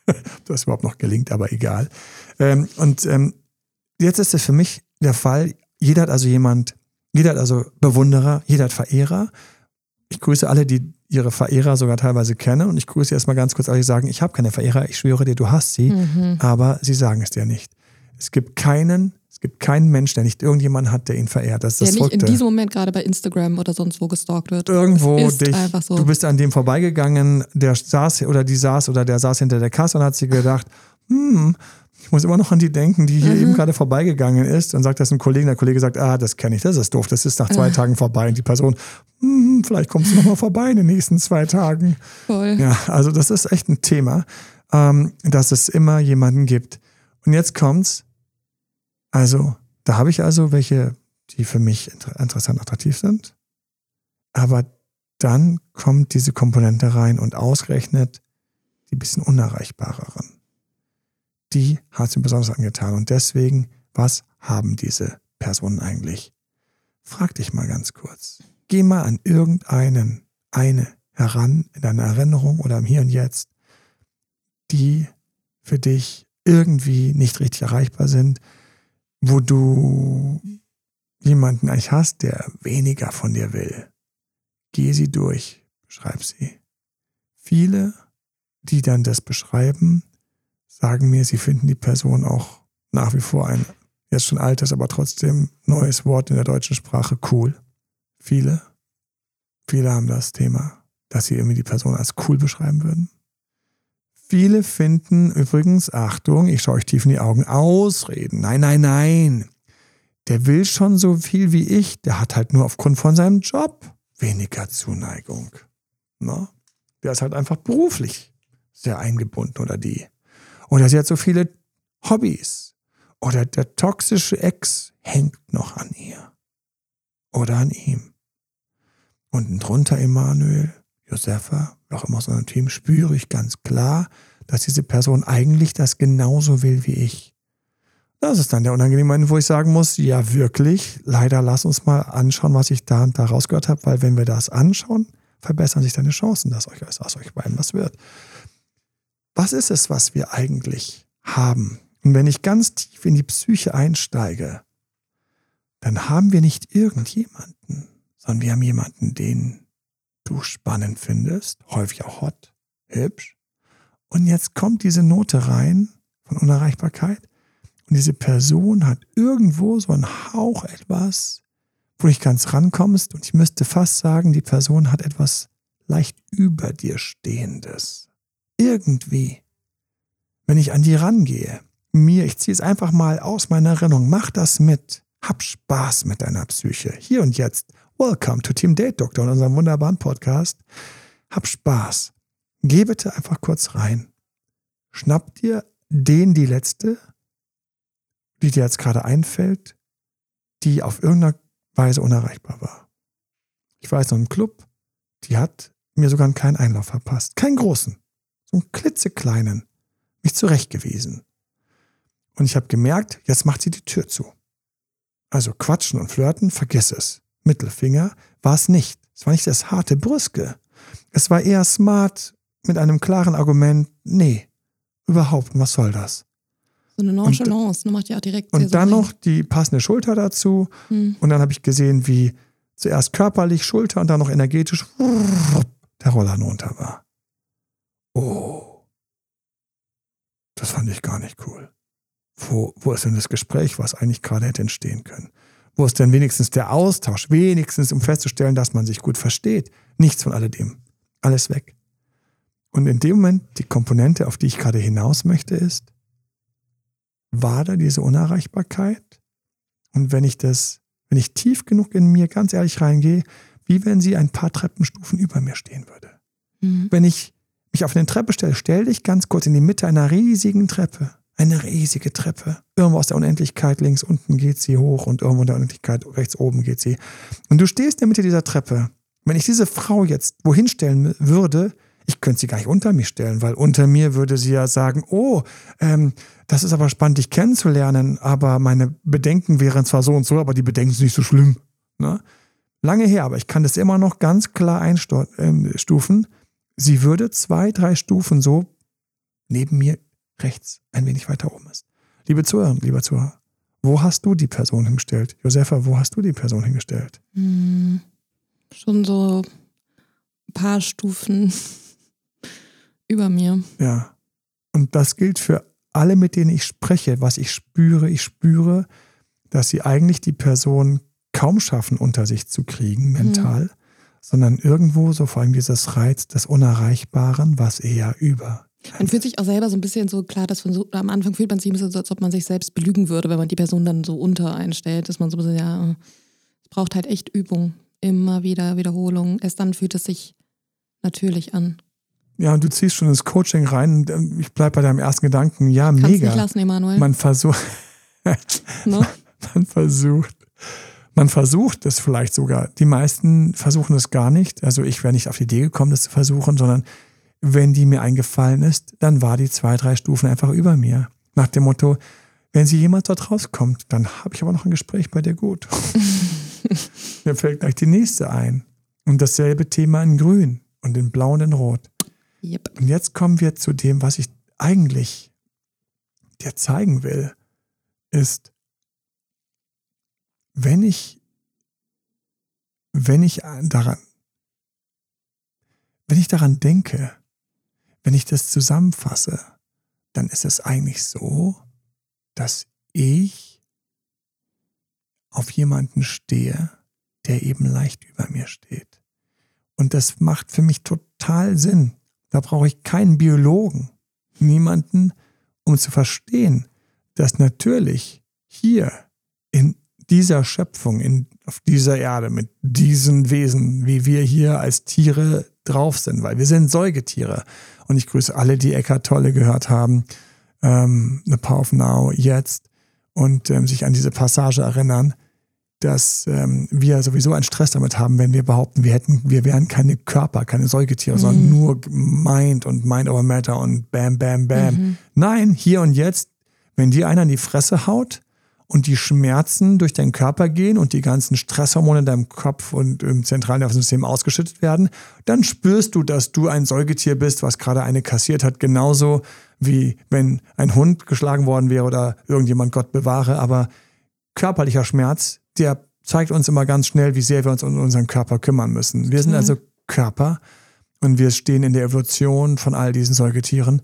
das überhaupt noch gelingt, aber egal. Ähm, und ähm, jetzt ist es für mich der Fall, jeder hat also jemand, jeder hat also Bewunderer, jeder hat Verehrer. Ich grüße alle, die ihre Verehrer sogar teilweise kennen und ich grüße erstmal ganz kurz alle, die sagen, ich habe keine Verehrer, ich schwöre dir, du hast sie, mhm. aber sie sagen es dir nicht. Es gibt keinen es gibt keinen Mensch, der nicht irgendjemanden hat, der ihn verehrt. Das ist der das nicht in diesem Moment gerade bei Instagram oder sonst wo gestalkt wird. Irgendwo dich. So. Du bist an dem vorbeigegangen, der saß oder die saß oder der saß hinter der Kasse und hat sich gedacht, hm, muss immer noch an die denken, die hier mhm. eben gerade vorbeigegangen ist und sagt das einem Kollegen. Der Kollege sagt, ah, das kenne ich, das ist doof, das ist nach zwei mhm. Tagen vorbei. Und die Person, hm, vielleicht kommst du nochmal vorbei in den nächsten zwei Tagen. Voll. Ja, also das ist echt ein Thema, ähm, dass es immer jemanden gibt. Und jetzt kommt's. Also, da habe ich also welche, die für mich interessant attraktiv sind. Aber dann kommt diese Komponente rein und ausgerechnet die bisschen unerreichbareren. Die hat es mir besonders angetan. Und deswegen, was haben diese Personen eigentlich? Frag dich mal ganz kurz. Geh mal an irgendeinen, eine heran in deiner Erinnerung oder im Hier und Jetzt, die für dich irgendwie nicht richtig erreichbar sind, wo du jemanden eigentlich hast, der weniger von dir will. Geh sie durch, beschreib sie. Viele die dann das beschreiben, sagen mir, sie finden die Person auch nach wie vor ein jetzt schon altes, aber trotzdem neues Wort in der deutschen Sprache cool. Viele, viele haben das Thema, dass sie irgendwie die Person als cool beschreiben würden. Viele finden übrigens, Achtung, ich schaue euch tief in die Augen, Ausreden. Nein, nein, nein. Der will schon so viel wie ich, der hat halt nur aufgrund von seinem Job weniger Zuneigung. Na? Der ist halt einfach beruflich sehr eingebunden oder die. Oder sie hat so viele Hobbys. Oder der toxische Ex hängt noch an ihr. Oder an ihm. Unten drunter Emanuel, Josefa, auch immer so ein Team, spüre ich ganz klar, dass diese Person eigentlich das genauso will wie ich. Das ist dann der unangenehme Moment, wo ich sagen muss, ja wirklich, leider lass uns mal anschauen, was ich da und da rausgehört habe, weil wenn wir das anschauen, verbessern sich deine Chancen, dass euch aus euch beiden was wird was ist es, was wir eigentlich haben? Und wenn ich ganz tief in die Psyche einsteige, dann haben wir nicht irgendjemanden, sondern wir haben jemanden, den du spannend findest, häufig auch hot, hübsch. Und jetzt kommt diese Note rein von Unerreichbarkeit und diese Person hat irgendwo so einen Hauch etwas, wo du nicht ganz rankommst und ich müsste fast sagen, die Person hat etwas leicht über dir stehendes irgendwie, wenn ich an die rangehe, mir, ich ziehe es einfach mal aus meiner Erinnerung, mach das mit. Hab Spaß mit deiner Psyche. Hier und jetzt. Welcome to Team Date Doctor und unserem wunderbaren Podcast. Hab Spaß. Geh bitte einfach kurz rein. Schnapp dir den, die letzte, die dir jetzt gerade einfällt, die auf irgendeiner Weise unerreichbar war. Ich weiß noch, einen Club, die hat mir sogar einen kleinen Einlauf verpasst. Keinen großen einen klitzekleinen, mich zurechtgewiesen. Und ich habe gemerkt, jetzt macht sie die Tür zu. Also quatschen und flirten, vergiss es. Mittelfinger war es nicht. Es war nicht das harte Brüske. Es war eher smart mit einem klaren Argument, nee, überhaupt, was soll das? So eine Nonchalance, und, ne, macht ja auch direkt. Und dann so noch die passende Schulter dazu. Hm. Und dann habe ich gesehen, wie zuerst körperlich Schulter und dann noch energetisch der Roller runter war oh, das fand ich gar nicht cool. Wo, wo ist denn das Gespräch, was eigentlich gerade hätte entstehen können? Wo ist denn wenigstens der Austausch? Wenigstens, um festzustellen, dass man sich gut versteht. Nichts von alledem. Alles weg. Und in dem Moment, die Komponente, auf die ich gerade hinaus möchte, ist, war da diese Unerreichbarkeit? Und wenn ich das, wenn ich tief genug in mir ganz ehrlich reingehe, wie wenn sie ein paar Treppenstufen über mir stehen würde. Mhm. Wenn ich mich auf eine Treppe stelle, stell dich ganz kurz in die Mitte einer riesigen Treppe. Eine riesige Treppe. Irgendwo aus der Unendlichkeit links unten geht sie hoch und irgendwo in der Unendlichkeit rechts oben geht sie. Und du stehst in der Mitte dieser Treppe. Wenn ich diese Frau jetzt wohin stellen würde, ich könnte sie gar nicht unter mich stellen, weil unter mir würde sie ja sagen, oh, ähm, das ist aber spannend, dich kennenzulernen, aber meine Bedenken wären zwar so und so, aber die Bedenken sind nicht so schlimm. Ne? Lange her, aber ich kann das immer noch ganz klar einstufen. Sie würde zwei, drei Stufen so neben mir rechts ein wenig weiter oben ist. Liebe Zuhörer, lieber Zuhörer, wo hast du die Person hingestellt? Josefa, wo hast du die Person hingestellt? Hm, schon so ein paar Stufen über mir. Ja. Und das gilt für alle, mit denen ich spreche, was ich spüre. Ich spüre, dass sie eigentlich die Person kaum schaffen, unter sich zu kriegen, mental. Mhm sondern irgendwo so vor allem dieses Reiz des Unerreichbaren, was eher über Man fühlt sich auch selber so ein bisschen so klar, dass man so, am Anfang fühlt man sich ein bisschen so, als ob man sich selbst belügen würde, wenn man die Person dann so unter einstellt, dass man so ein bisschen, ja, es braucht halt echt Übung. Immer wieder Wiederholung. Erst dann fühlt es sich natürlich an. Ja, und du ziehst schon ins Coaching rein. Ich bleibe bei deinem ersten Gedanken. Ja, Kannst mega. nicht lassen, Emanuel. Man versucht, Ne? man versucht, man versucht es vielleicht sogar. Die meisten versuchen es gar nicht. Also ich wäre nicht auf die Idee gekommen, das zu versuchen, sondern wenn die mir eingefallen ist, dann war die zwei, drei Stufen einfach über mir. Nach dem Motto, wenn sie jemals dort rauskommt, dann habe ich aber noch ein Gespräch bei dir gut. mir fällt gleich die nächste ein. Und dasselbe Thema in grün und in blau und in rot. Yep. Und jetzt kommen wir zu dem, was ich eigentlich dir zeigen will, ist, wenn ich, wenn ich daran, wenn ich daran denke, wenn ich das zusammenfasse, dann ist es eigentlich so, dass ich auf jemanden stehe, der eben leicht über mir steht. Und das macht für mich total Sinn. Da brauche ich keinen Biologen, niemanden, um zu verstehen, dass natürlich hier in dieser Schöpfung, in, auf dieser Erde, mit diesen Wesen, wie wir hier als Tiere drauf sind, weil wir sind Säugetiere. Und ich grüße alle, die Eckart Tolle gehört haben, ähm, The Power of Now jetzt und ähm, sich an diese Passage erinnern, dass ähm, wir sowieso einen Stress damit haben, wenn wir behaupten, wir hätten, wir wären keine Körper, keine Säugetiere, mhm. sondern nur Mind und Mind over Matter und Bam, Bam, Bam. Mhm. Nein, hier und jetzt, wenn dir einer in die Fresse haut und die Schmerzen durch deinen Körper gehen und die ganzen Stresshormone in deinem Kopf und im zentralen Nervensystem ausgeschüttet werden, dann spürst du, dass du ein Säugetier bist, was gerade eine kassiert hat, genauso wie wenn ein Hund geschlagen worden wäre oder irgendjemand Gott bewahre, aber körperlicher Schmerz der zeigt uns immer ganz schnell, wie sehr wir uns um unseren Körper kümmern müssen. Wir sind mhm. also Körper und wir stehen in der Evolution von all diesen Säugetieren.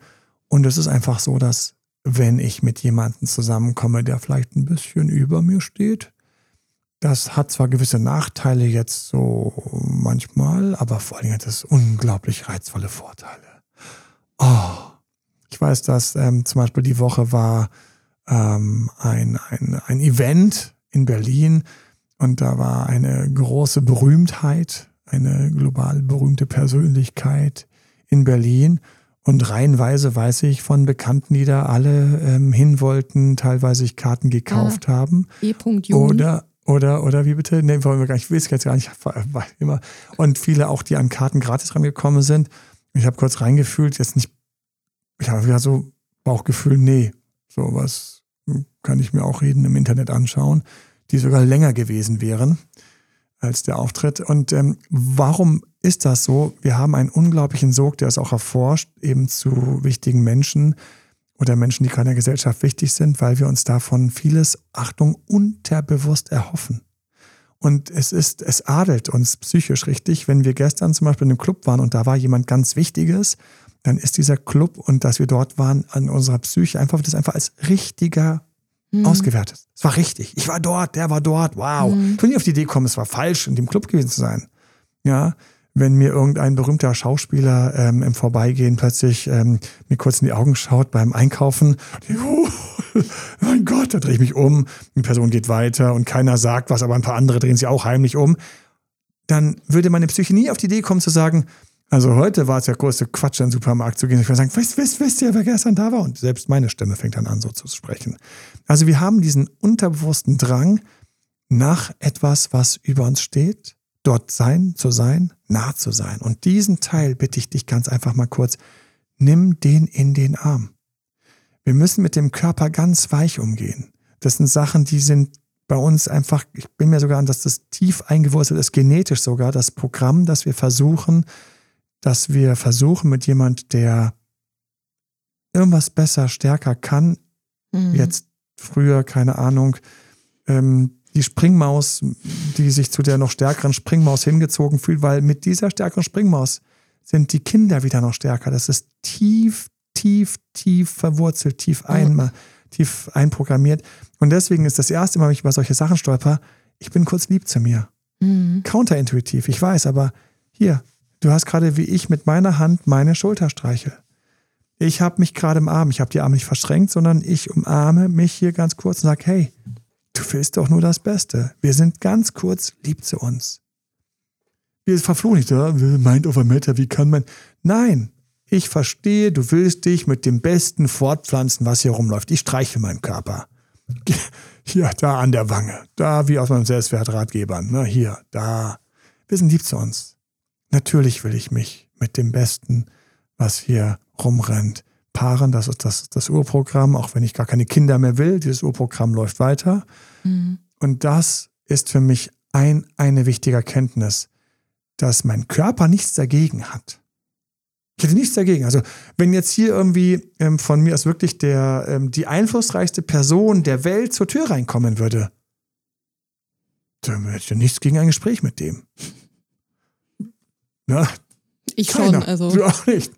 Und es ist einfach so, dass wenn ich mit jemandem zusammenkomme, der vielleicht ein bisschen über mir steht, das hat zwar gewisse Nachteile jetzt so manchmal, aber vor allen Dingen hat es unglaublich reizvolle Vorteile. Oh, ich weiß, dass ähm, zum Beispiel die Woche war ähm, ein, ein, ein Event in Berlin und da war eine große Berühmtheit, eine global berühmte Persönlichkeit in Berlin. Und reihenweise weiß ich von Bekannten, die da alle ähm, hin wollten, teilweise sich Karten gekauft ah, haben. E. Oder, oder, oder wie bitte? Nee, wollen wir gar nicht, ich will es jetzt gar nicht. Immer. Und viele auch, die an Karten gratis rangekommen sind. Ich habe kurz reingefühlt, jetzt nicht, ich habe wieder so Bauchgefühl, nee, sowas kann ich mir auch reden im Internet anschauen, die sogar länger gewesen wären als der Auftritt. Und ähm, warum ist das so? Wir haben einen unglaublichen Sog, der es auch erforscht, eben zu wichtigen Menschen oder Menschen, die keiner Gesellschaft wichtig sind, weil wir uns davon vieles, Achtung, unterbewusst erhoffen. Und es ist, es adelt uns psychisch richtig, wenn wir gestern zum Beispiel in einem Club waren und da war jemand ganz Wichtiges dann ist dieser Club und dass wir dort waren an unserer Psyche einfach das einfach als richtiger mhm. ausgewertet. Es war richtig. Ich war dort, der war dort. Wow. Mhm. Ich bin nicht auf die Idee gekommen, es war falsch, in dem Club gewesen zu sein. Ja, wenn mir irgendein berühmter Schauspieler ähm, im Vorbeigehen plötzlich ähm, mir kurz in die Augen schaut beim Einkaufen, ich, oh, mein Gott, da drehe ich mich um, die Person geht weiter und keiner sagt was, aber ein paar andere drehen sich auch heimlich um, dann würde meine Psyche nie auf die Idee kommen zu sagen, also heute war es ja größte Quatsch, in den Supermarkt zu gehen. Ich würde sagen, wisst, wisst, wisst ihr, wer gestern da war? Und selbst meine Stimme fängt dann an, so zu sprechen. Also wir haben diesen unterbewussten Drang nach etwas, was über uns steht, dort sein, zu sein, nah zu sein. Und diesen Teil bitte ich dich ganz einfach mal kurz, nimm den in den Arm. Wir müssen mit dem Körper ganz weich umgehen. Das sind Sachen, die sind bei uns einfach, ich bin mir sogar an, dass das tief eingewurzelt ist, genetisch sogar, das Programm, das wir versuchen, dass wir versuchen mit jemand, der irgendwas besser, stärker kann, mhm. jetzt früher, keine Ahnung, ähm, die Springmaus, die sich zu der noch stärkeren Springmaus hingezogen fühlt, weil mit dieser stärkeren Springmaus sind die Kinder wieder noch stärker. Das ist tief, tief, tief verwurzelt, tief, ein, tief einprogrammiert. Und deswegen ist das erste Mal, wenn ich über solche Sachen stolper, ich bin kurz lieb zu mir. Mhm. Counterintuitiv, ich weiß, aber hier, Du hast gerade wie ich mit meiner Hand meine Schulter streichel. Ich habe mich gerade im Arm, ich habe die Arme nicht verschränkt, sondern ich umarme mich hier ganz kurz und sage, hey, du willst doch nur das Beste. Wir sind ganz kurz lieb zu uns. Wir verfluchen nicht, ja, meint over matter, wie kann man? Nein, ich verstehe, du willst dich mit dem Besten fortpflanzen, was hier rumläuft. Ich streiche meinen Körper. Hier, da an der Wange. Da wie aus meinem Selbstwertratgebern. Ne, hier, da. Wir sind lieb zu uns. Natürlich will ich mich mit dem Besten, was hier rumrennt, paaren. Das ist das, das Urprogramm, auch wenn ich gar keine Kinder mehr will. Dieses Urprogramm läuft weiter. Mhm. Und das ist für mich ein, eine wichtige Erkenntnis, dass mein Körper nichts dagegen hat. Ich hätte nichts dagegen. Also, wenn jetzt hier irgendwie ähm, von mir aus wirklich der, ähm, die einflussreichste Person der Welt zur Tür reinkommen würde, dann hätte ich nichts gegen ein Gespräch mit dem. Na, ich keiner. schon, also. Du auch nicht.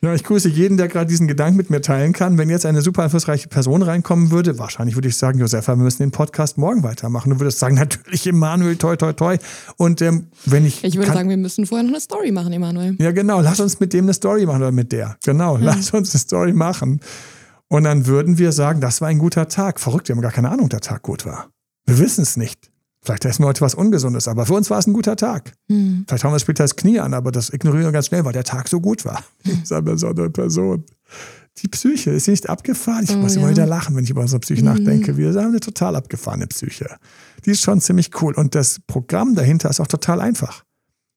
Ja, ich grüße jeden, der gerade diesen Gedanken mit mir teilen kann. Wenn jetzt eine super einflussreiche Person reinkommen würde, wahrscheinlich würde ich sagen, Josefa, wir müssen den Podcast morgen weitermachen. Du würdest sagen, natürlich Emanuel, toi, toi, toi. Und ähm, wenn ich. Ich würde kann, sagen, wir müssen vorher noch eine Story machen, Emanuel. Ja, genau. Lass uns mit dem eine Story machen oder mit der. Genau, hm. lass uns eine Story machen. Und dann würden wir sagen, das war ein guter Tag. Verrückt, wir haben gar keine Ahnung, ob der Tag gut war. Wir wissen es nicht. Vielleicht essen wir heute was Ungesundes, aber für uns war es ein guter Tag. Mhm. Vielleicht haben wir später das Knie an, aber das ignorieren wir ganz schnell, weil der Tag so gut war. Ich sage so eine Person. Die Psyche ist nicht abgefahren. Ich oh, muss ja. immer wieder lachen, wenn ich über unsere Psyche mhm. nachdenke. Wir haben eine total abgefahrene Psyche. Die ist schon ziemlich cool. Und das Programm dahinter ist auch total einfach.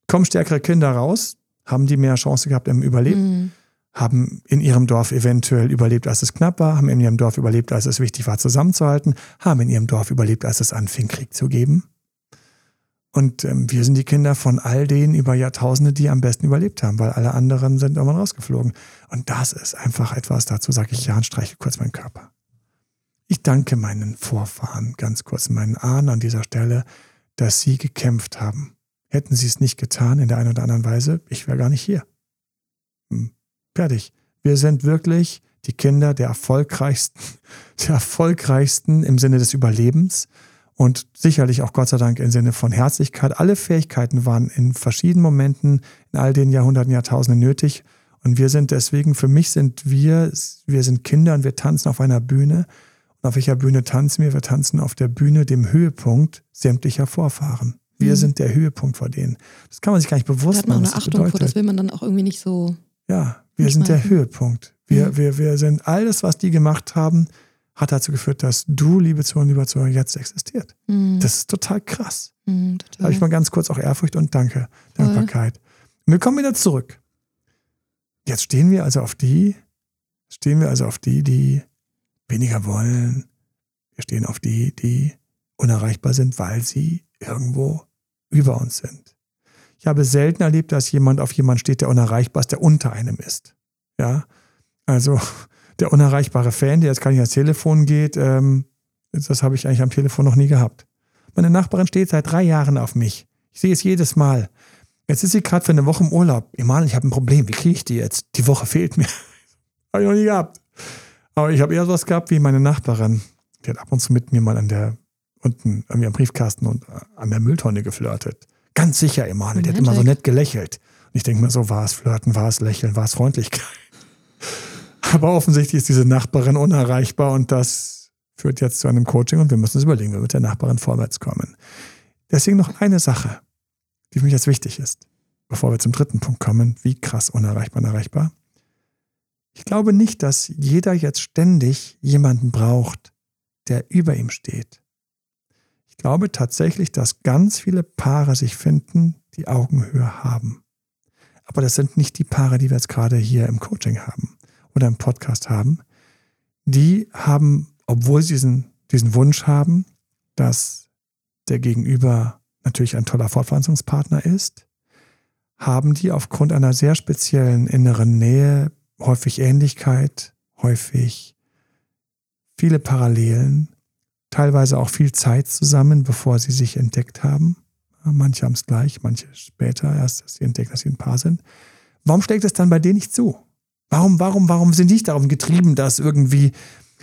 Kommen stärkere Kinder raus, haben die mehr Chance gehabt im Überleben. Mhm haben in ihrem Dorf eventuell überlebt, als es knapp war, haben in ihrem Dorf überlebt, als es wichtig war, zusammenzuhalten, haben in ihrem Dorf überlebt, als es anfing, Krieg zu geben. Und ähm, wir sind die Kinder von all denen über Jahrtausende, die am besten überlebt haben, weil alle anderen sind irgendwann rausgeflogen. Und das ist einfach etwas, dazu sage ich ja und streiche kurz meinen Körper. Ich danke meinen Vorfahren, ganz kurz meinen Ahnen an dieser Stelle, dass sie gekämpft haben. Hätten sie es nicht getan in der einen oder anderen Weise, ich wäre gar nicht hier. Hm. Fertig. Wir sind wirklich die Kinder der erfolgreichsten, der erfolgreichsten im Sinne des Überlebens und sicherlich auch Gott sei Dank im Sinne von Herzlichkeit. Alle Fähigkeiten waren in verschiedenen Momenten in all den Jahrhunderten, Jahrtausenden nötig. Und wir sind deswegen, für mich sind wir, wir sind Kinder und wir tanzen auf einer Bühne. Und auf welcher Bühne tanzen wir? Wir tanzen auf der Bühne, dem Höhepunkt sämtlicher Vorfahren. Wir mhm. sind der Höhepunkt vor denen. Das kann man sich gar nicht bewusst machen. Da hat man auch eine Achtung bedeutet. vor, das will man dann auch irgendwie nicht so ja, wir sind der Höhepunkt. Wir, mhm. wir, wir sind alles, was die gemacht haben, hat dazu geführt, dass du, liebe Zuhörer, lieber Zuhörer, jetzt existiert. Mhm. Das ist total krass. Mhm, total. Da habe ich mal ganz kurz auch Ehrfurcht und Danke, Dankbarkeit. Und wir kommen wieder zurück. Jetzt stehen wir also auf die, stehen wir also auf die, die weniger wollen. Wir stehen auf die, die unerreichbar sind, weil sie irgendwo über uns sind. Ich habe selten erlebt, dass jemand auf jemanden steht, der unerreichbar ist, der unter einem ist. Ja, also der unerreichbare Fan, der jetzt gar nicht ans Telefon geht, ähm, das habe ich eigentlich am Telefon noch nie gehabt. Meine Nachbarin steht seit drei Jahren auf mich. Ich sehe es jedes Mal. Jetzt ist sie gerade für eine Woche im Urlaub. Emanuel, ich habe ein Problem. Wie kriege ich die jetzt? Die Woche fehlt mir. habe ich noch nie gehabt. Aber ich habe eher sowas gehabt wie meine Nachbarin. Die hat ab und zu mit mir mal an der, unten, an am Briefkasten und äh, an der Mülltonne geflirtet. Ganz sicher, Emanuel. Der hat immer so nett gelächelt. Und ich denke mir so, war es Flirten, war es Lächeln, war es Freundlichkeit. Aber offensichtlich ist diese Nachbarin unerreichbar und das führt jetzt zu einem Coaching und wir müssen uns überlegen, wie wir mit der Nachbarin vorwärts kommen. Deswegen noch eine Sache, die für mich jetzt wichtig ist, bevor wir zum dritten Punkt kommen. Wie krass unerreichbar, unerreichbar. Ich glaube nicht, dass jeder jetzt ständig jemanden braucht, der über ihm steht glaube tatsächlich, dass ganz viele Paare sich finden, die Augenhöhe haben. Aber das sind nicht die Paare, die wir jetzt gerade hier im Coaching haben oder im Podcast haben. Die haben, obwohl sie diesen, diesen Wunsch haben, dass der Gegenüber natürlich ein toller Fortpflanzungspartner ist, haben die aufgrund einer sehr speziellen inneren Nähe häufig Ähnlichkeit, häufig viele Parallelen teilweise auch viel Zeit zusammen, bevor sie sich entdeckt haben. Manche haben es gleich, manche später erst, dass sie entdecken, dass sie ein Paar sind. Warum schlägt es dann bei denen nicht zu? Warum, warum, warum sind die nicht darum getrieben, dass irgendwie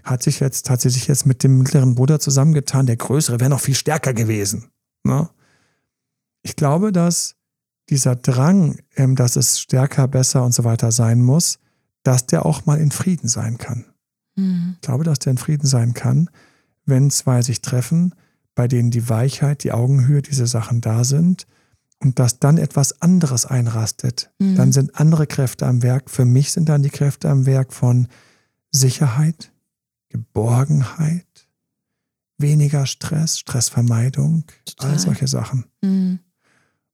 hat sich jetzt, hat sie sich jetzt mit dem mittleren Bruder zusammengetan, der größere wäre noch viel stärker gewesen. Ne? Ich glaube, dass dieser Drang, ähm, dass es stärker, besser und so weiter sein muss, dass der auch mal in Frieden sein kann. Mhm. Ich glaube, dass der in Frieden sein kann, wenn zwei sich treffen, bei denen die Weichheit, die Augenhöhe, diese Sachen da sind und dass dann etwas anderes einrastet. Mhm. Dann sind andere Kräfte am Werk. Für mich sind dann die Kräfte am Werk von Sicherheit, Geborgenheit, weniger Stress, Stressvermeidung, Total. all solche Sachen. Mhm.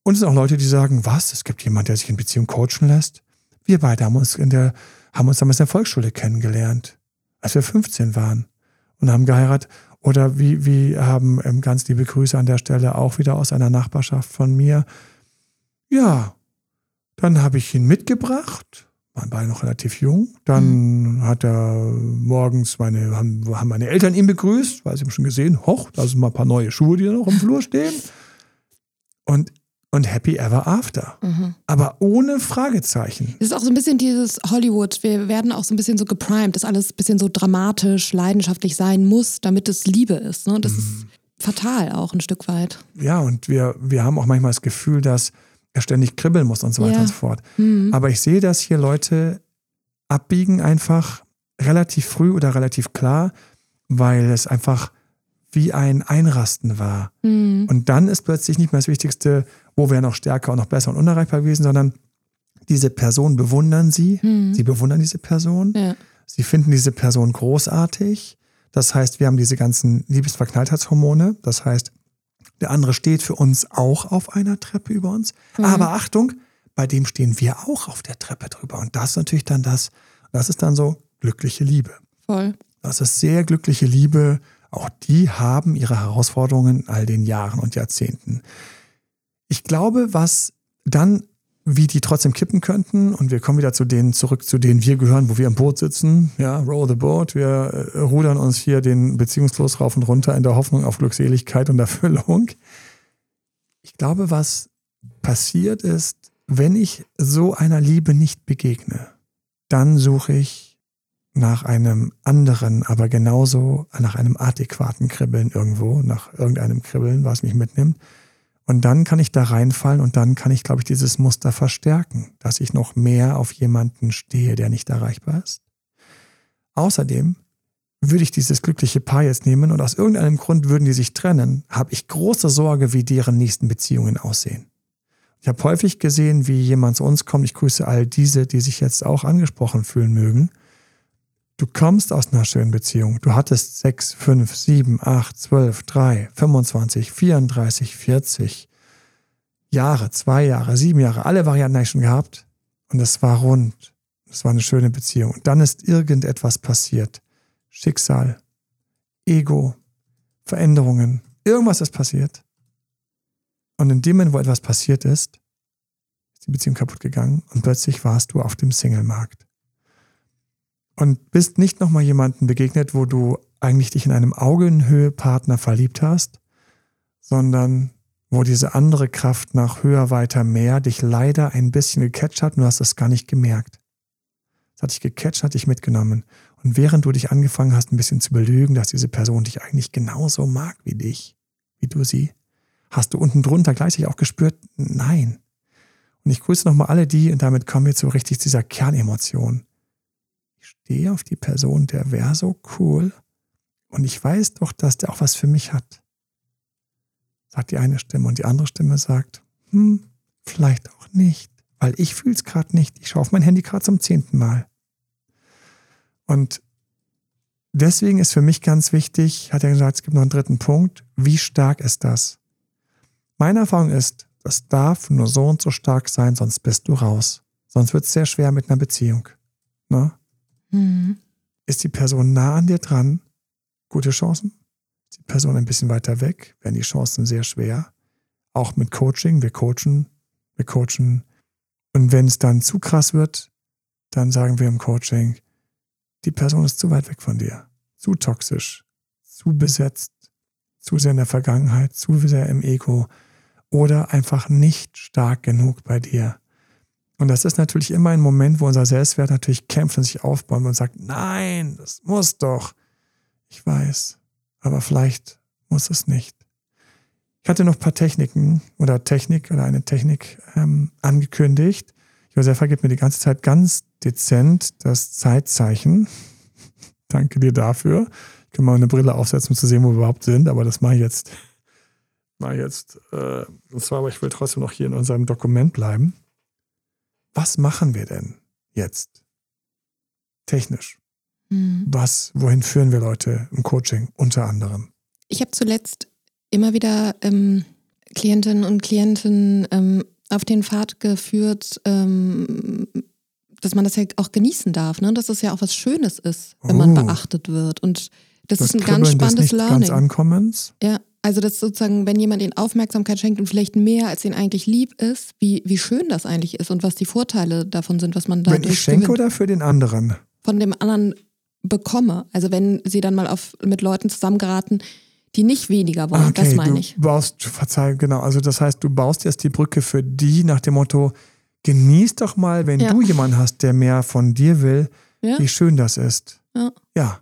Und es sind auch Leute, die sagen, was, es gibt jemand, der sich in Beziehung coachen lässt. Wir beide haben uns in der, haben uns damals in der Volksschule kennengelernt, als wir 15 waren und haben geheiratet. Oder wie, wie haben ähm, ganz liebe Grüße an der Stelle auch wieder aus einer Nachbarschaft von mir. Ja, dann habe ich ihn mitgebracht, waren beide noch relativ jung. Dann hat er morgens meine, haben, haben meine Eltern ihn begrüßt, weil sie haben schon gesehen, hoch, da sind mal ein paar neue Schuhe, die da noch im Flur stehen. Und, und happy ever after. Mhm. Aber ohne Fragezeichen. Es ist auch so ein bisschen dieses Hollywood. Wir werden auch so ein bisschen so geprimed, dass alles ein bisschen so dramatisch, leidenschaftlich sein muss, damit es Liebe ist. Ne? Das Mhm. ist fatal auch ein Stück weit. Ja, und wir, wir haben auch manchmal das Gefühl, dass er ständig kribbeln muss und so weiter Ja. und so fort. Mhm. Aber ich sehe, dass hier Leute abbiegen einfach relativ früh oder relativ klar, weil es einfach wie ein Einrasten war. Mhm. Und dann ist plötzlich nicht mehr das Wichtigste, wo wäre noch stärker und noch besser und unerreichbar gewesen, sondern diese Person bewundern sie. Mhm. Sie bewundern diese Person. Ja. Sie finden diese Person großartig. Das heißt, wir haben diese ganzen Liebesverknalltheitshormone. Das heißt, der andere steht für uns auch auf einer Treppe über uns. Mhm. Aber Achtung, bei dem stehen wir auch auf der Treppe drüber. Und das ist natürlich dann das, das ist dann so glückliche Liebe. Voll. Das ist sehr glückliche Liebe. Auch die haben ihre Herausforderungen in all den Jahren und Jahrzehnten. Ich glaube, was dann, wie die trotzdem kippen könnten, und wir kommen wieder zu denen zurück, zu denen wir gehören, wo wir im Boot sitzen, ja, row the boat, wir äh, rudern uns hier den Beziehungsfluss rauf und runter in der Hoffnung auf Glückseligkeit und Erfüllung. Ich glaube, was passiert ist, wenn ich so einer Liebe nicht begegne, dann suche ich nach einem anderen, aber genauso nach einem adäquaten Kribbeln irgendwo, nach irgendeinem Kribbeln, was mich mitnimmt. Und dann kann ich da reinfallen und dann kann ich, glaube ich, dieses Muster verstärken, dass ich noch mehr auf jemanden stehe, der nicht erreichbar ist. Außerdem würde ich dieses glückliche Paar jetzt nehmen und aus irgendeinem Grund würden die sich trennen, habe ich große Sorge, wie deren nächsten Beziehungen aussehen. Ich habe häufig gesehen, wie jemand zu uns kommt. Ich grüße all diese, die sich jetzt auch angesprochen fühlen mögen. Du kommst aus einer schönen Beziehung. Du hattest sechs, fünf, sieben, acht, zwölf, drei, 25, 34, 40 Jahre, zwei Jahre, sieben Jahre, alle Varianten habe ich schon gehabt. Und es war rund. Es war eine schöne Beziehung. Und dann ist irgendetwas passiert. Schicksal, Ego, Veränderungen. Irgendwas ist passiert. Und in dem Moment, wo etwas passiert ist, ist die Beziehung kaputt gegangen und plötzlich warst du auf dem Singlemarkt. Und bist nicht nochmal jemanden begegnet, wo du eigentlich dich in einem Augenhöhe-Partner verliebt hast, sondern wo diese andere Kraft nach höher, weiter, mehr dich leider ein bisschen gecatcht hat und du hast es gar nicht gemerkt. Es hat dich gecatcht, hat dich mitgenommen. Und während du dich angefangen hast, ein bisschen zu belügen, dass diese Person dich eigentlich genauso mag wie dich, wie du sie, hast du unten drunter gleichzeitig auch gespürt, nein. Und ich grüße nochmal alle die, und damit kommen wir zu richtig dieser Kernemotion. Ich stehe auf die Person, der wäre so cool. Und ich weiß doch, dass der auch was für mich hat. Sagt die eine Stimme und die andere Stimme sagt, hm, vielleicht auch nicht, weil ich fühle es gerade nicht. Ich schaue auf mein Handy gerade zum zehnten Mal. Und deswegen ist für mich ganz wichtig, hat er gesagt, es gibt noch einen dritten Punkt, wie stark ist das? Meine Erfahrung ist, das darf nur so und so stark sein, sonst bist du raus. Sonst wird es sehr schwer mit einer Beziehung. Ne? Mhm. Ist die Person nah an dir dran? Gute Chancen. Ist die Person ein bisschen weiter weg? Werden die Chancen sehr schwer. Auch mit Coaching. Wir coachen. Wir coachen. Und wenn es dann zu krass wird, dann sagen wir im Coaching, die Person ist zu weit weg von dir. Zu toxisch. Zu besetzt. Zu sehr in der Vergangenheit. Zu sehr im Ego. Oder einfach nicht stark genug bei dir. Und das ist natürlich immer ein Moment, wo unser Selbstwert natürlich kämpft und sich aufbaut und sagt, nein, das muss doch. Ich weiß, aber vielleicht muss es nicht. Ich hatte noch ein paar Techniken oder Technik oder eine Technik ähm, angekündigt. Josefa gibt mir die ganze Zeit ganz dezent das Zeitzeichen. Danke dir dafür. Ich kann mal eine Brille aufsetzen, um zu sehen, wo wir überhaupt sind, aber das mache ich jetzt. Mal jetzt. Äh, und zwar, aber ich will trotzdem noch hier in unserem Dokument bleiben. Was machen wir denn jetzt? Technisch. Mhm. Was, wohin führen wir Leute im Coaching unter anderem? Ich habe zuletzt immer wieder ähm, Klientinnen und Klienten ähm, auf den Pfad geführt, ähm, dass man das ja auch genießen darf, ne? dass es ja auch was Schönes ist, wenn man Oh. beachtet wird. Und das, Das ist ein ganz Kribbeln des spannendes nicht ganz Learning. Ankommens. Ja, also das ist sozusagen, wenn jemand ihnen Aufmerksamkeit schenkt und vielleicht mehr als ihnen eigentlich lieb ist, wie, wie schön das eigentlich ist und was die Vorteile davon sind, was man Wenn dadurch ich schenke gewinnt. oder für den anderen? von dem anderen bekomme. Also wenn sie dann mal auf, mit Leuten zusammengeraten, die nicht weniger wollen, das meine du ich. baust, verzeih, genau, also das heißt, du baust jetzt die Brücke für die nach dem Motto, genieß doch mal, wenn Ja. du jemanden hast, der mehr von dir will, Ja? wie schön das ist. Ja. Ja,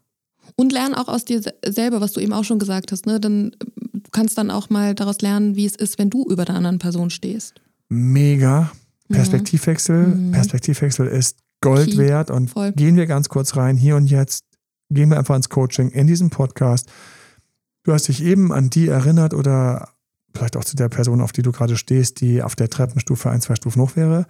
Und lern auch aus dir se- selber, was du eben auch schon gesagt hast. Ne? Dann, du kannst dann auch mal daraus lernen, wie es ist, wenn du über der anderen Person stehst. mega. Perspektivwechsel. Mhm. Perspektivwechsel ist Gold Key. wert und Voll. gehen wir ganz kurz rein, hier und jetzt. Gehen wir einfach ins Coaching in diesem Podcast. Du hast dich eben an die erinnert oder vielleicht auch zu der Person, auf die du gerade stehst, die auf der Treppenstufe ein, zwei Stufen hoch wäre.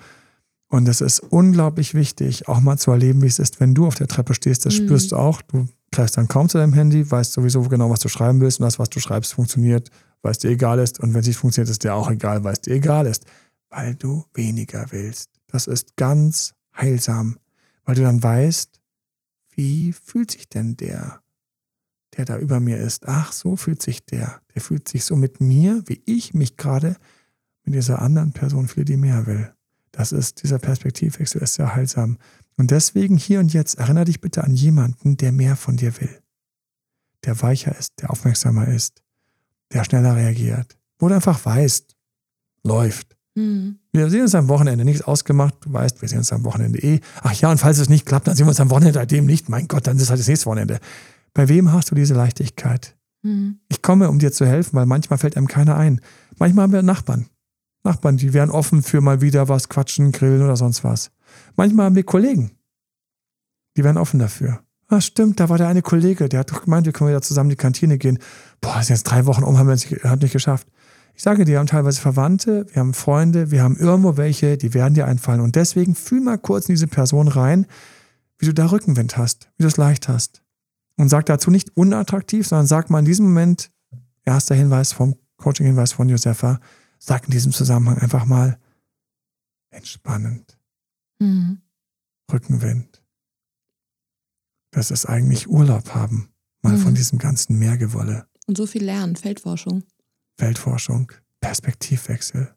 Und es ist unglaublich wichtig, auch mal zu erleben, wie es ist, wenn du auf der Treppe stehst. Das Mhm. spürst du auch. Du greifst dann kaum zu deinem Handy, weißt sowieso genau, was du schreiben willst und das, was du schreibst, funktioniert, weil es dir egal ist. Und wenn es nicht funktioniert, ist dir auch egal, weil es dir egal ist. Weil du weniger willst. Das ist ganz heilsam, weil du dann weißt, wie fühlt sich denn der, der da über mir ist? Ach, so fühlt sich der. Der fühlt sich so mit mir, wie ich mich gerade mit dieser anderen Person fühle, die mehr will. Das ist, dieser Perspektivwechsel ist sehr heilsam. Und deswegen hier und jetzt erinnere dich bitte an jemanden, der mehr von dir will. Der weicher ist, der aufmerksamer ist, der schneller reagiert. Wo du einfach weißt, läuft. Mhm. Wir sehen uns am Wochenende, nichts ausgemacht. Du weißt, wir sehen uns am Wochenende eh. Ach ja, und falls es nicht klappt, dann sehen wir uns am Wochenende bei dem nicht. Mein Gott, dann ist halt das nächste Wochenende. Bei wem hast du diese Leichtigkeit? Mhm. Ich komme, um dir zu helfen, weil manchmal fällt einem keiner ein. Manchmal haben wir Nachbarn. Nachbarn, die wären offen für mal wieder was quatschen, grillen oder sonst was. Manchmal haben wir Kollegen. Die wären offen dafür. Ah, stimmt, da war der eine Kollege, der hat doch gemeint, wir können wieder zusammen in die Kantine gehen. Boah, ist jetzt drei Wochen um, haben wir es nicht geschafft. Ich sage dir, wir haben teilweise Verwandte, wir haben Freunde, wir haben irgendwo welche, die werden dir einfallen. Und deswegen fühl mal kurz in diese Person rein, wie du da Rückenwind hast, wie du es leicht hast. Und sag dazu nicht unattraktiv, sondern sag mal in diesem Moment, erster Hinweis vom Coaching-Hinweis von Josefa, sag in diesem Zusammenhang einfach mal entspannend, Mhm. Rückenwind. Das ist eigentlich Urlaub haben, mal Mhm. von diesem ganzen Mehrgewolle. Und so viel lernen, Feldforschung. Weltforschung, Perspektivwechsel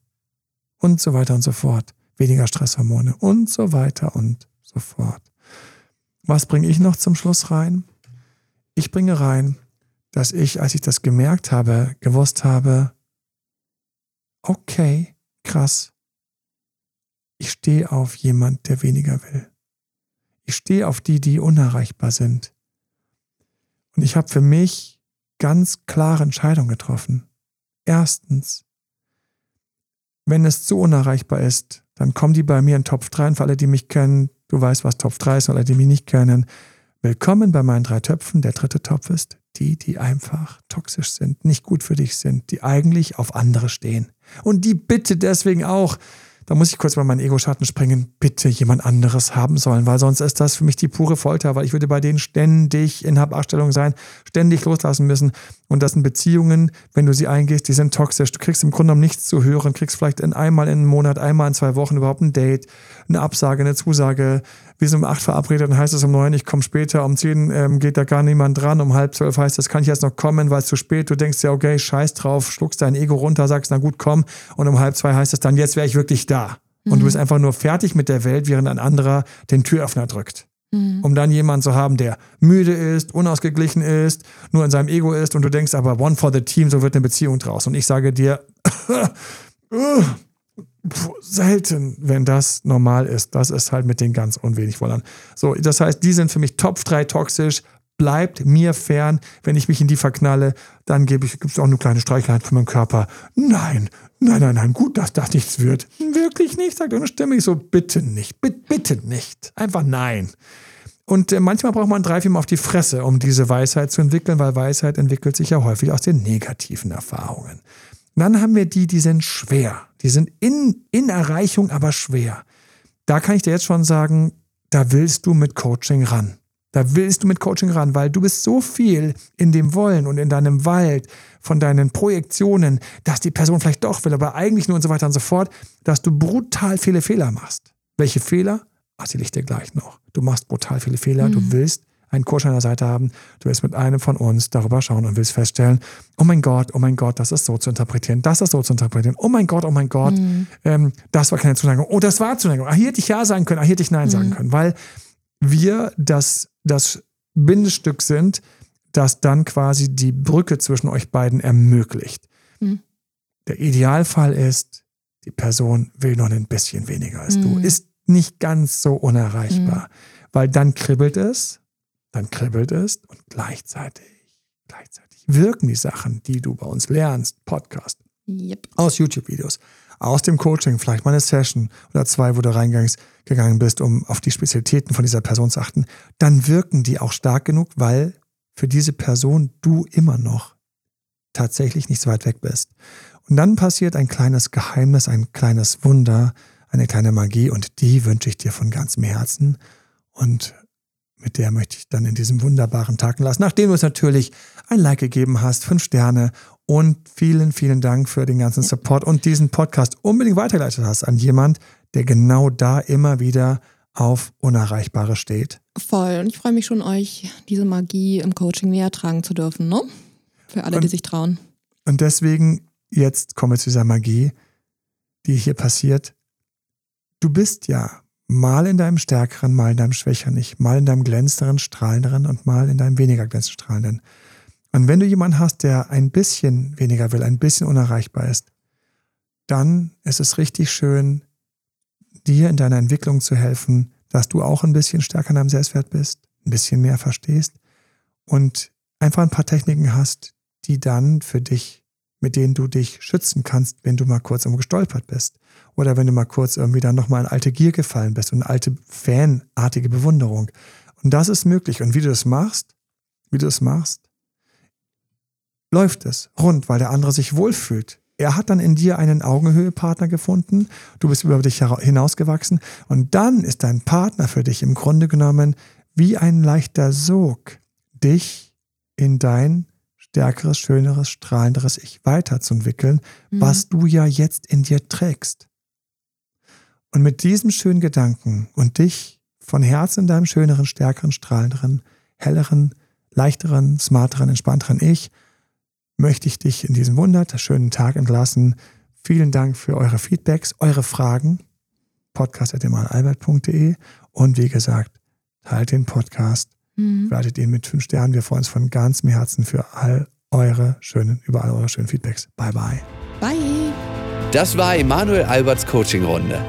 und so weiter und so fort. Weniger Stresshormone und so weiter und so fort. Was bringe ich noch zum Schluss rein? Ich bringe rein, dass ich, als ich das gemerkt habe, gewusst habe, okay, krass, ich stehe auf jemand, der weniger will. Ich stehe auf die, die unerreichbar sind. Und ich habe für mich ganz klare Entscheidungen getroffen. Erstens, wenn es zu unerreichbar ist, dann kommen die bei mir in Topf 3 und für alle, die mich kennen, du weißt, was Topf 3 ist, und alle, die mich nicht kennen, willkommen bei meinen drei Töpfen. Der dritte Topf ist die, die einfach toxisch sind, nicht gut für dich sind, die eigentlich auf andere stehen. Und die bitte deswegen auch, da muss ich kurz mal meinen Ego-Schatten springen, bitte jemand anderes haben sollen, weil sonst ist das für mich die pure Folter, weil ich würde bei denen ständig in Habachtstellung sein, ständig loslassen müssen. Und das sind Beziehungen, wenn du sie eingehst, die sind toxisch. Du kriegst im Grunde genommen nichts zu hören, kriegst vielleicht in einmal in einem Monat, einmal in zwei Wochen überhaupt ein Date, eine Absage, eine Zusage. Wir sind um acht verabredet, dann heißt es um neun, ich komme später, um zehn ähm, geht da gar niemand dran, um halb zwölf heißt es, kann ich jetzt noch kommen, weil es zu spät, du denkst ja, okay, scheiß drauf, schluckst dein Ego runter, sagst, na gut, komm, und um halb zwei heißt es dann, jetzt wäre ich wirklich da. Und du bist einfach nur fertig mit der Welt, während ein anderer den Türöffner drückt. Um dann jemanden zu haben, der müde ist, unausgeglichen ist, nur in seinem Ego ist und du denkst aber, one for the team, so wird eine Beziehung draus. Und ich sage dir, selten, wenn das normal ist. Das ist halt mit den ganz unwenig Wollern. So, das heißt, die sind für mich Top 3 toxisch. bleibt mir fern. Wenn ich mich in die verknalle, dann gebe ich, gibt es auch eine kleine Streichlein für meinen Körper. Nein, nein, nein, nein, gut, dass das nichts wird. Wirklich nicht, sagt eine Stimme. Ich so, bitte nicht, bitte, bitte nicht. Einfach nein. Und äh, manchmal braucht man drei, vier Mal auf die Fresse, um diese Weisheit zu entwickeln, weil Weisheit entwickelt sich ja häufig aus den negativen Erfahrungen. Dann haben wir die, die sind schwer. Die sind in, in Erreichung, aber schwer. Da kann ich dir jetzt schon sagen, da willst du mit Coaching ran. Da willst du mit Coaching ran, weil du bist so viel in dem Wollen und in deinem Wald von deinen Projektionen, dass die Person vielleicht doch will, aber eigentlich nur und so weiter und so fort, dass du brutal viele Fehler machst. Welche Fehler? Erzähle ich dir gleich noch. Du machst brutal viele Fehler. Mhm. Du willst einen Coach an der Seite haben. Du willst mit einem von uns darüber schauen und willst feststellen, oh mein Gott, oh mein Gott, das ist so zu interpretieren, das ist so zu interpretieren. Oh mein Gott, oh mein Gott, mhm. ähm, das war keine Zuneigung. Oh, das war Zuneigung. Ah, hier hätte ich Ja sagen können, ah, hier hätte ich Nein mhm. sagen können. Weil wir das, das Bindestück sind, das dann quasi die Brücke zwischen euch beiden ermöglicht. Mhm. Der Idealfall ist, die Person will noch ein bisschen weniger als mhm. du, ist nicht ganz so unerreichbar, mhm. weil dann kribbelt es, dann kribbelt es und gleichzeitig, gleichzeitig wirken die Sachen, die du bei uns lernst, Podcast, yep. aus YouTube-Videos, aus dem Coaching, vielleicht mal eine Session oder zwei, wo du reingegangen bist, um auf die Spezialitäten von dieser Person zu achten, dann wirken die auch stark genug, weil für diese Person du immer noch tatsächlich nicht so weit weg bist. Und dann passiert ein kleines Geheimnis, ein kleines Wunder, eine kleine Magie und die wünsche ich dir von ganzem Herzen und mit der möchte ich dann in diesem wunderbaren Tag lassen, nachdem du es natürlich ein Like gegeben hast, fünf Sterne und vielen, vielen Dank für den ganzen Support und diesen Podcast unbedingt weitergeleitet hast an jemand, der genau da immer wieder auf Unerreichbare steht. Voll. Und ich freue mich schon, euch diese Magie im Coaching näher tragen zu dürfen, ne? Für alle, und, die sich trauen. Und deswegen, jetzt kommen wir zu dieser Magie, die hier passiert. Du bist ja mal in deinem stärkeren, mal in deinem schwächeren Ich, mal in deinem glänzenderen, strahlenderen und mal in deinem weniger glänzend strahlenden. Und wenn du jemanden hast, der ein bisschen weniger will, ein bisschen unerreichbar ist, dann ist es richtig schön, dir in deiner Entwicklung zu helfen, dass du auch ein bisschen stärker in deinem Selbstwert bist, ein bisschen mehr verstehst und einfach ein paar Techniken hast, die dann für dich, mit denen du dich schützen kannst, wenn du mal kurz irgendwo gestolpert bist. Oder wenn du mal kurz irgendwie dann nochmal in alte Gier gefallen bist und alte fanartige Bewunderung. Und das ist möglich. Und wie du das machst, wie du das machst, läuft es rund, weil der andere sich wohlfühlt. Er hat dann in dir einen Augenhöhepartner gefunden, du bist über dich hinausgewachsen und dann ist dein Partner für dich im Grunde genommen wie ein leichter Sog, dich in dein stärkeres, schöneres, strahlenderes Ich weiterzuentwickeln, mhm. was du ja jetzt in dir trägst. Und mit diesem schönen Gedanken und dich von Herzen in deinem schöneren, stärkeren, strahlenderen, helleren, leichteren, smarteren, entspannteren Ich möchte ich dich in diesen wunderschönen Tag entlassen. Vielen Dank für eure Feedbacks, eure Fragen. podcast.emalalbert.de und wie gesagt, teilt den Podcast, mhm. wertet ihn mit fünf Sternen. Wir freuen uns von ganzem Herzen für all eure schönen, über all eure schönen Feedbacks. Bye, bye. Bye. Das war Emanuel Alberts Coaching-Runde.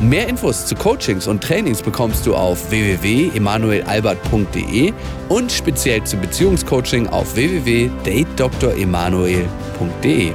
Mehr Infos zu Coachings und Trainings bekommst du auf www.emanuelalbert.de und speziell zum Beziehungscoaching auf www.datedremanuel.de.